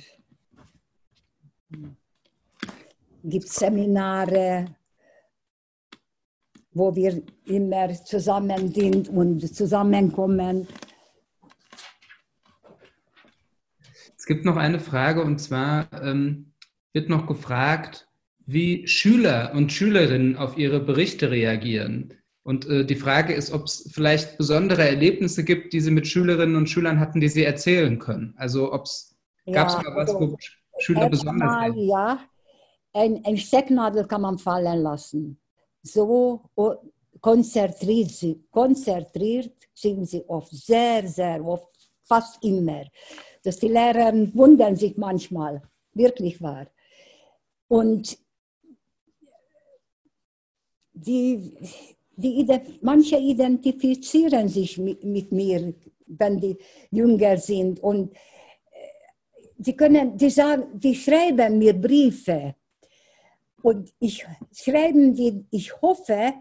gibt Seminare wo wir immer zusammen sind und zusammenkommen. Es gibt noch eine Frage und zwar ähm, wird noch gefragt, wie Schüler und Schülerinnen auf ihre Berichte reagieren. Und äh, die Frage ist, ob es vielleicht besondere Erlebnisse gibt, die Sie mit Schülerinnen und Schülern hatten, die Sie erzählen können. Also ob es ja, gab es mal was, wo Schüler besonders mal, Ja, ein, ein Stecknadel kann man fallen lassen so konzentriert, konzentriert sind sie oft, sehr, sehr oft, fast immer. Dass die Lehrer wundern sich manchmal, wirklich wahr. Und die, die, manche identifizieren sich mit, mit, mir, wenn die jünger sind. Und äh, können, die, sagen, die schreiben mir Briefe und ich schreibe die, ich hoffe,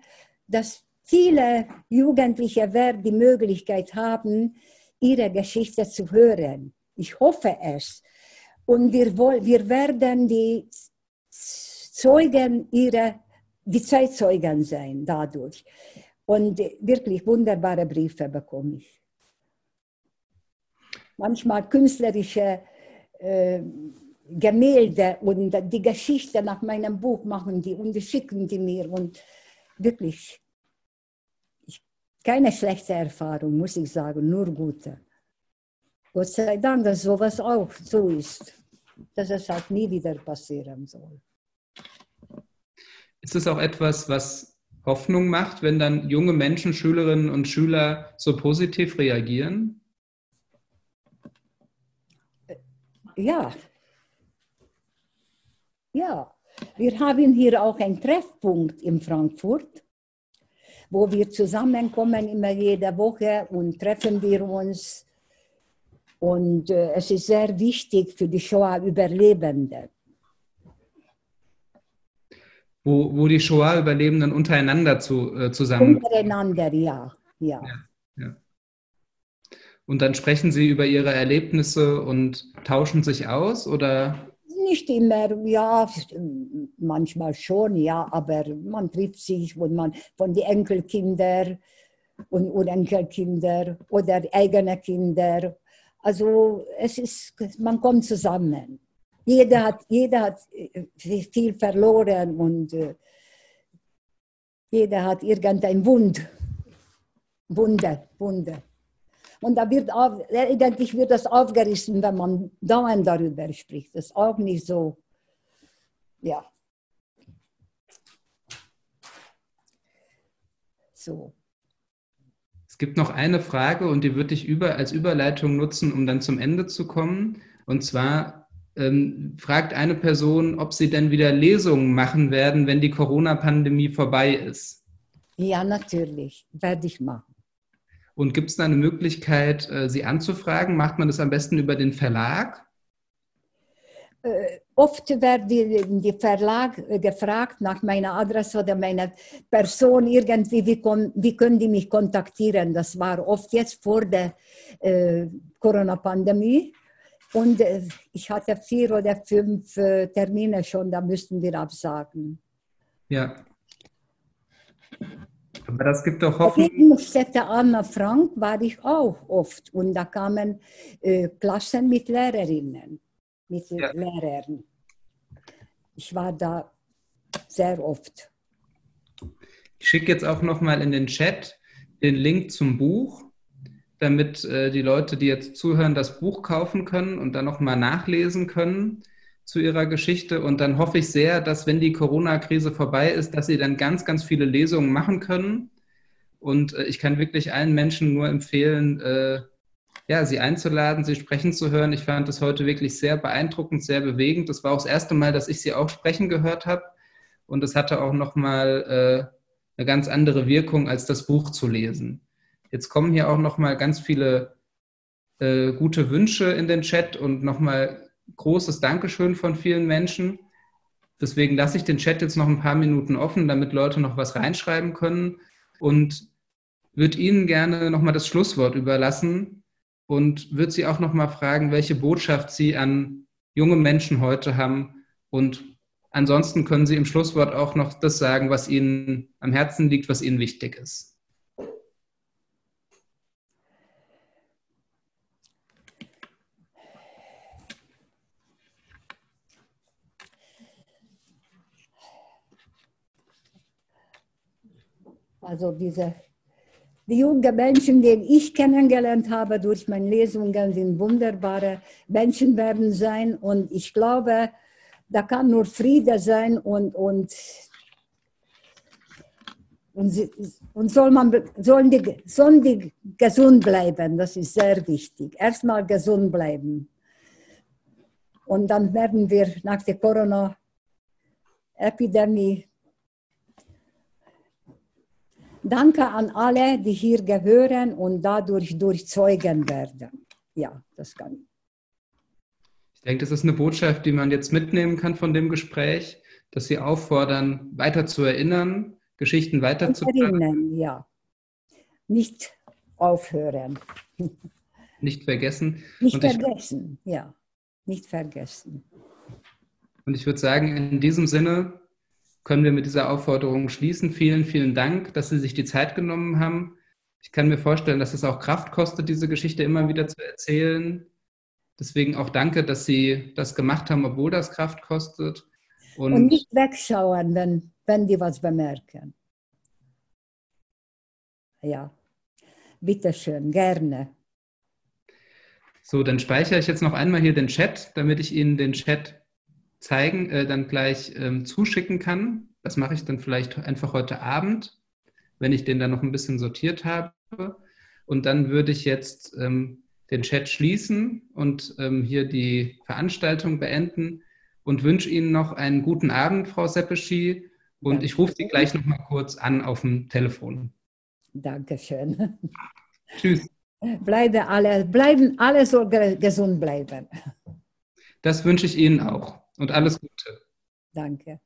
dass viele Jugendliche werden die Möglichkeit haben, ihre Geschichte zu hören. Ich hoffe es. Und wir, wir werden die Zeugen ihrer, die Zeitzeugen sein dadurch. Und wirklich wunderbare Briefe bekomme ich. Manchmal künstlerische äh, Gemälde und die Geschichte nach meinem Buch machen die und die schicken die mir und wirklich keine schlechte Erfahrung, muss ich sagen, nur gute. Gott sei Dank, dass sowas auch so ist, dass es halt nie wieder passieren soll. Ist es auch etwas, was Hoffnung macht, wenn dann junge Menschen, Schülerinnen und Schüler so positiv reagieren? Ja. Ja. Wir haben hier auch einen Treffpunkt in Frankfurt, wo wir zusammenkommen immer jede Woche und treffen wir uns. Und äh, es ist sehr wichtig für die Shoah-Überlebenden. Wo, wo die Shoah-Überlebenden untereinander zu, äh, zusammen. Untereinander, ja. ja. ja, ja. Und dann sprechen Sie über Ihre Erlebnisse und tauschen sich aus, oder? Nicht immer, ja, manchmal schon, ja, aber man trifft sich und man von den Enkelkindern und Urenkelkinder oder eigene Kinder. Also es ist, man kommt zusammen. Jeder hat, jeder hat äh, viel verloren und äh, jeder hat irgendein Wund. Wunde, Wunde. Und da wird auf, eigentlich wird das aufgerissen, wenn man dauernd darüber spricht. Das ist auch nicht so, ja. So. Es gibt noch eine Frage und die würde ich über, als Überleitung nutzen, um dann zum Ende zu kommen. Und zwar ähm, fragt eine Person, ob sie denn wieder Lesungen machen werden, wenn die Corona-Pandemie vorbei ist. Ja, natürlich, werde ich machen. Und gibt es da eine Möglichkeit, äh, Sie anzufragen? Macht man das am besten über den Verlag? Äh, oft wird die, Verlag äh, gefragt nach meiner Adresse oder meiner Person irgendwie, wie, wie können die mich kontaktieren? Das war oft jetzt vor der äh, Corona-Pandemie. Und äh, ich hatte vier oder fünf äh, Termine schon, da müssten wir absagen. Ja. Aber das gibt doch Hoffnung. In Städte Anna Frank war ich auch oft und da kamen äh, Klassen mit Lehrerinnen, mit ja. Lehrern. Ich war da sehr oft. Ich schicke jetzt auch noch mal in den Chat den Link zum Buch, damit äh, die Leute, die jetzt zuhören, das Buch kaufen können und dann noch mal nachlesen können zu ihrer Geschichte. Und dann hoffe ich sehr, dass wenn die Corona-Krise vorbei ist, dass sie dann ganz, ganz viele Lesungen machen können. Und äh, ich kann wirklich allen Menschen nur empfehlen, äh, ja, sie einzuladen, sie sprechen zu hören. Ich fand das heute wirklich sehr beeindruckend, sehr bewegend. Das war auch das erste Mal, dass ich sie auch sprechen gehört habe. Und es hatte auch nochmal äh, eine ganz andere Wirkung, als das Buch zu lesen. Jetzt kommen hier auch nochmal ganz viele äh, gute Wünsche in den Chat und nochmal großes Dankeschön von vielen Menschen. Deswegen lasse ich den Chat jetzt noch ein paar Minuten offen, damit Leute noch was reinschreiben können und würde Ihnen gerne nochmal das Schlusswort überlassen und würde Sie auch nochmal fragen, welche Botschaft Sie an junge Menschen heute haben und ansonsten können Sie im Schlusswort auch noch das sagen, was Ihnen am Herzen liegt, was Ihnen wichtig ist. Also diese die jungen Menschen, die ich kennengelernt habe durch meine Lesungen, sind wunderbare Menschen werden sein. Und ich glaube, da kann nur Friede sein und, und, und, und soll man, sollen, die, sollen die gesund bleiben. Das ist sehr wichtig. Erstmal gesund bleiben. Und dann werden wir nach der Corona-Epidemie Danke an alle, die hier gehören und dadurch durchzeugen werden. Ja, das kann ich. Ich denke, das ist eine Botschaft, die man jetzt mitnehmen kann von dem Gespräch, dass Sie auffordern, weiter zu erinnern, Geschichten Und weiterzutragen, erinnern, ja. Nicht aufhören. <laughs> nicht vergessen. Nicht Und ich- vergessen, ja. Nicht vergessen. Und ich würde sagen, in diesem Sinne können wir mit dieser Aufforderung schließen. Vielen, vielen Dank, dass Sie sich die Zeit genommen haben. Ich kann mir vorstellen, dass es auch Kraft kostet, diese Geschichte immer wieder zu erzählen. Deswegen auch danke, dass Sie das gemacht haben, obwohl das Kraft kostet. Und, Und nicht wegschauen, wenn, wenn die was bemerken. Ja. Bitteschön, gerne. so, dann speichere ich jetzt noch einmal hier den Chat, damit ich Ihnen den Chat zeigen, äh, dann gleich ähm, zuschicken kann. Das mache ich dann vielleicht einfach heute Abend, wenn ich den dann noch ein bisschen sortiert habe. Und dann würde ich jetzt ähm, den Chat schließen und ähm, hier die Veranstaltung beenden und wünsche Ihnen noch einen guten Abend, Frau Seppeschi. Und ich rufe Sie gleich noch mal kurz an auf dem Telefon. Dankeschön. <laughs> Tschüss. Bleibe alle, bleiben alle so ge gesund bleiben. Das wünsche ich Ihnen auch. Und alles Gute. Danke.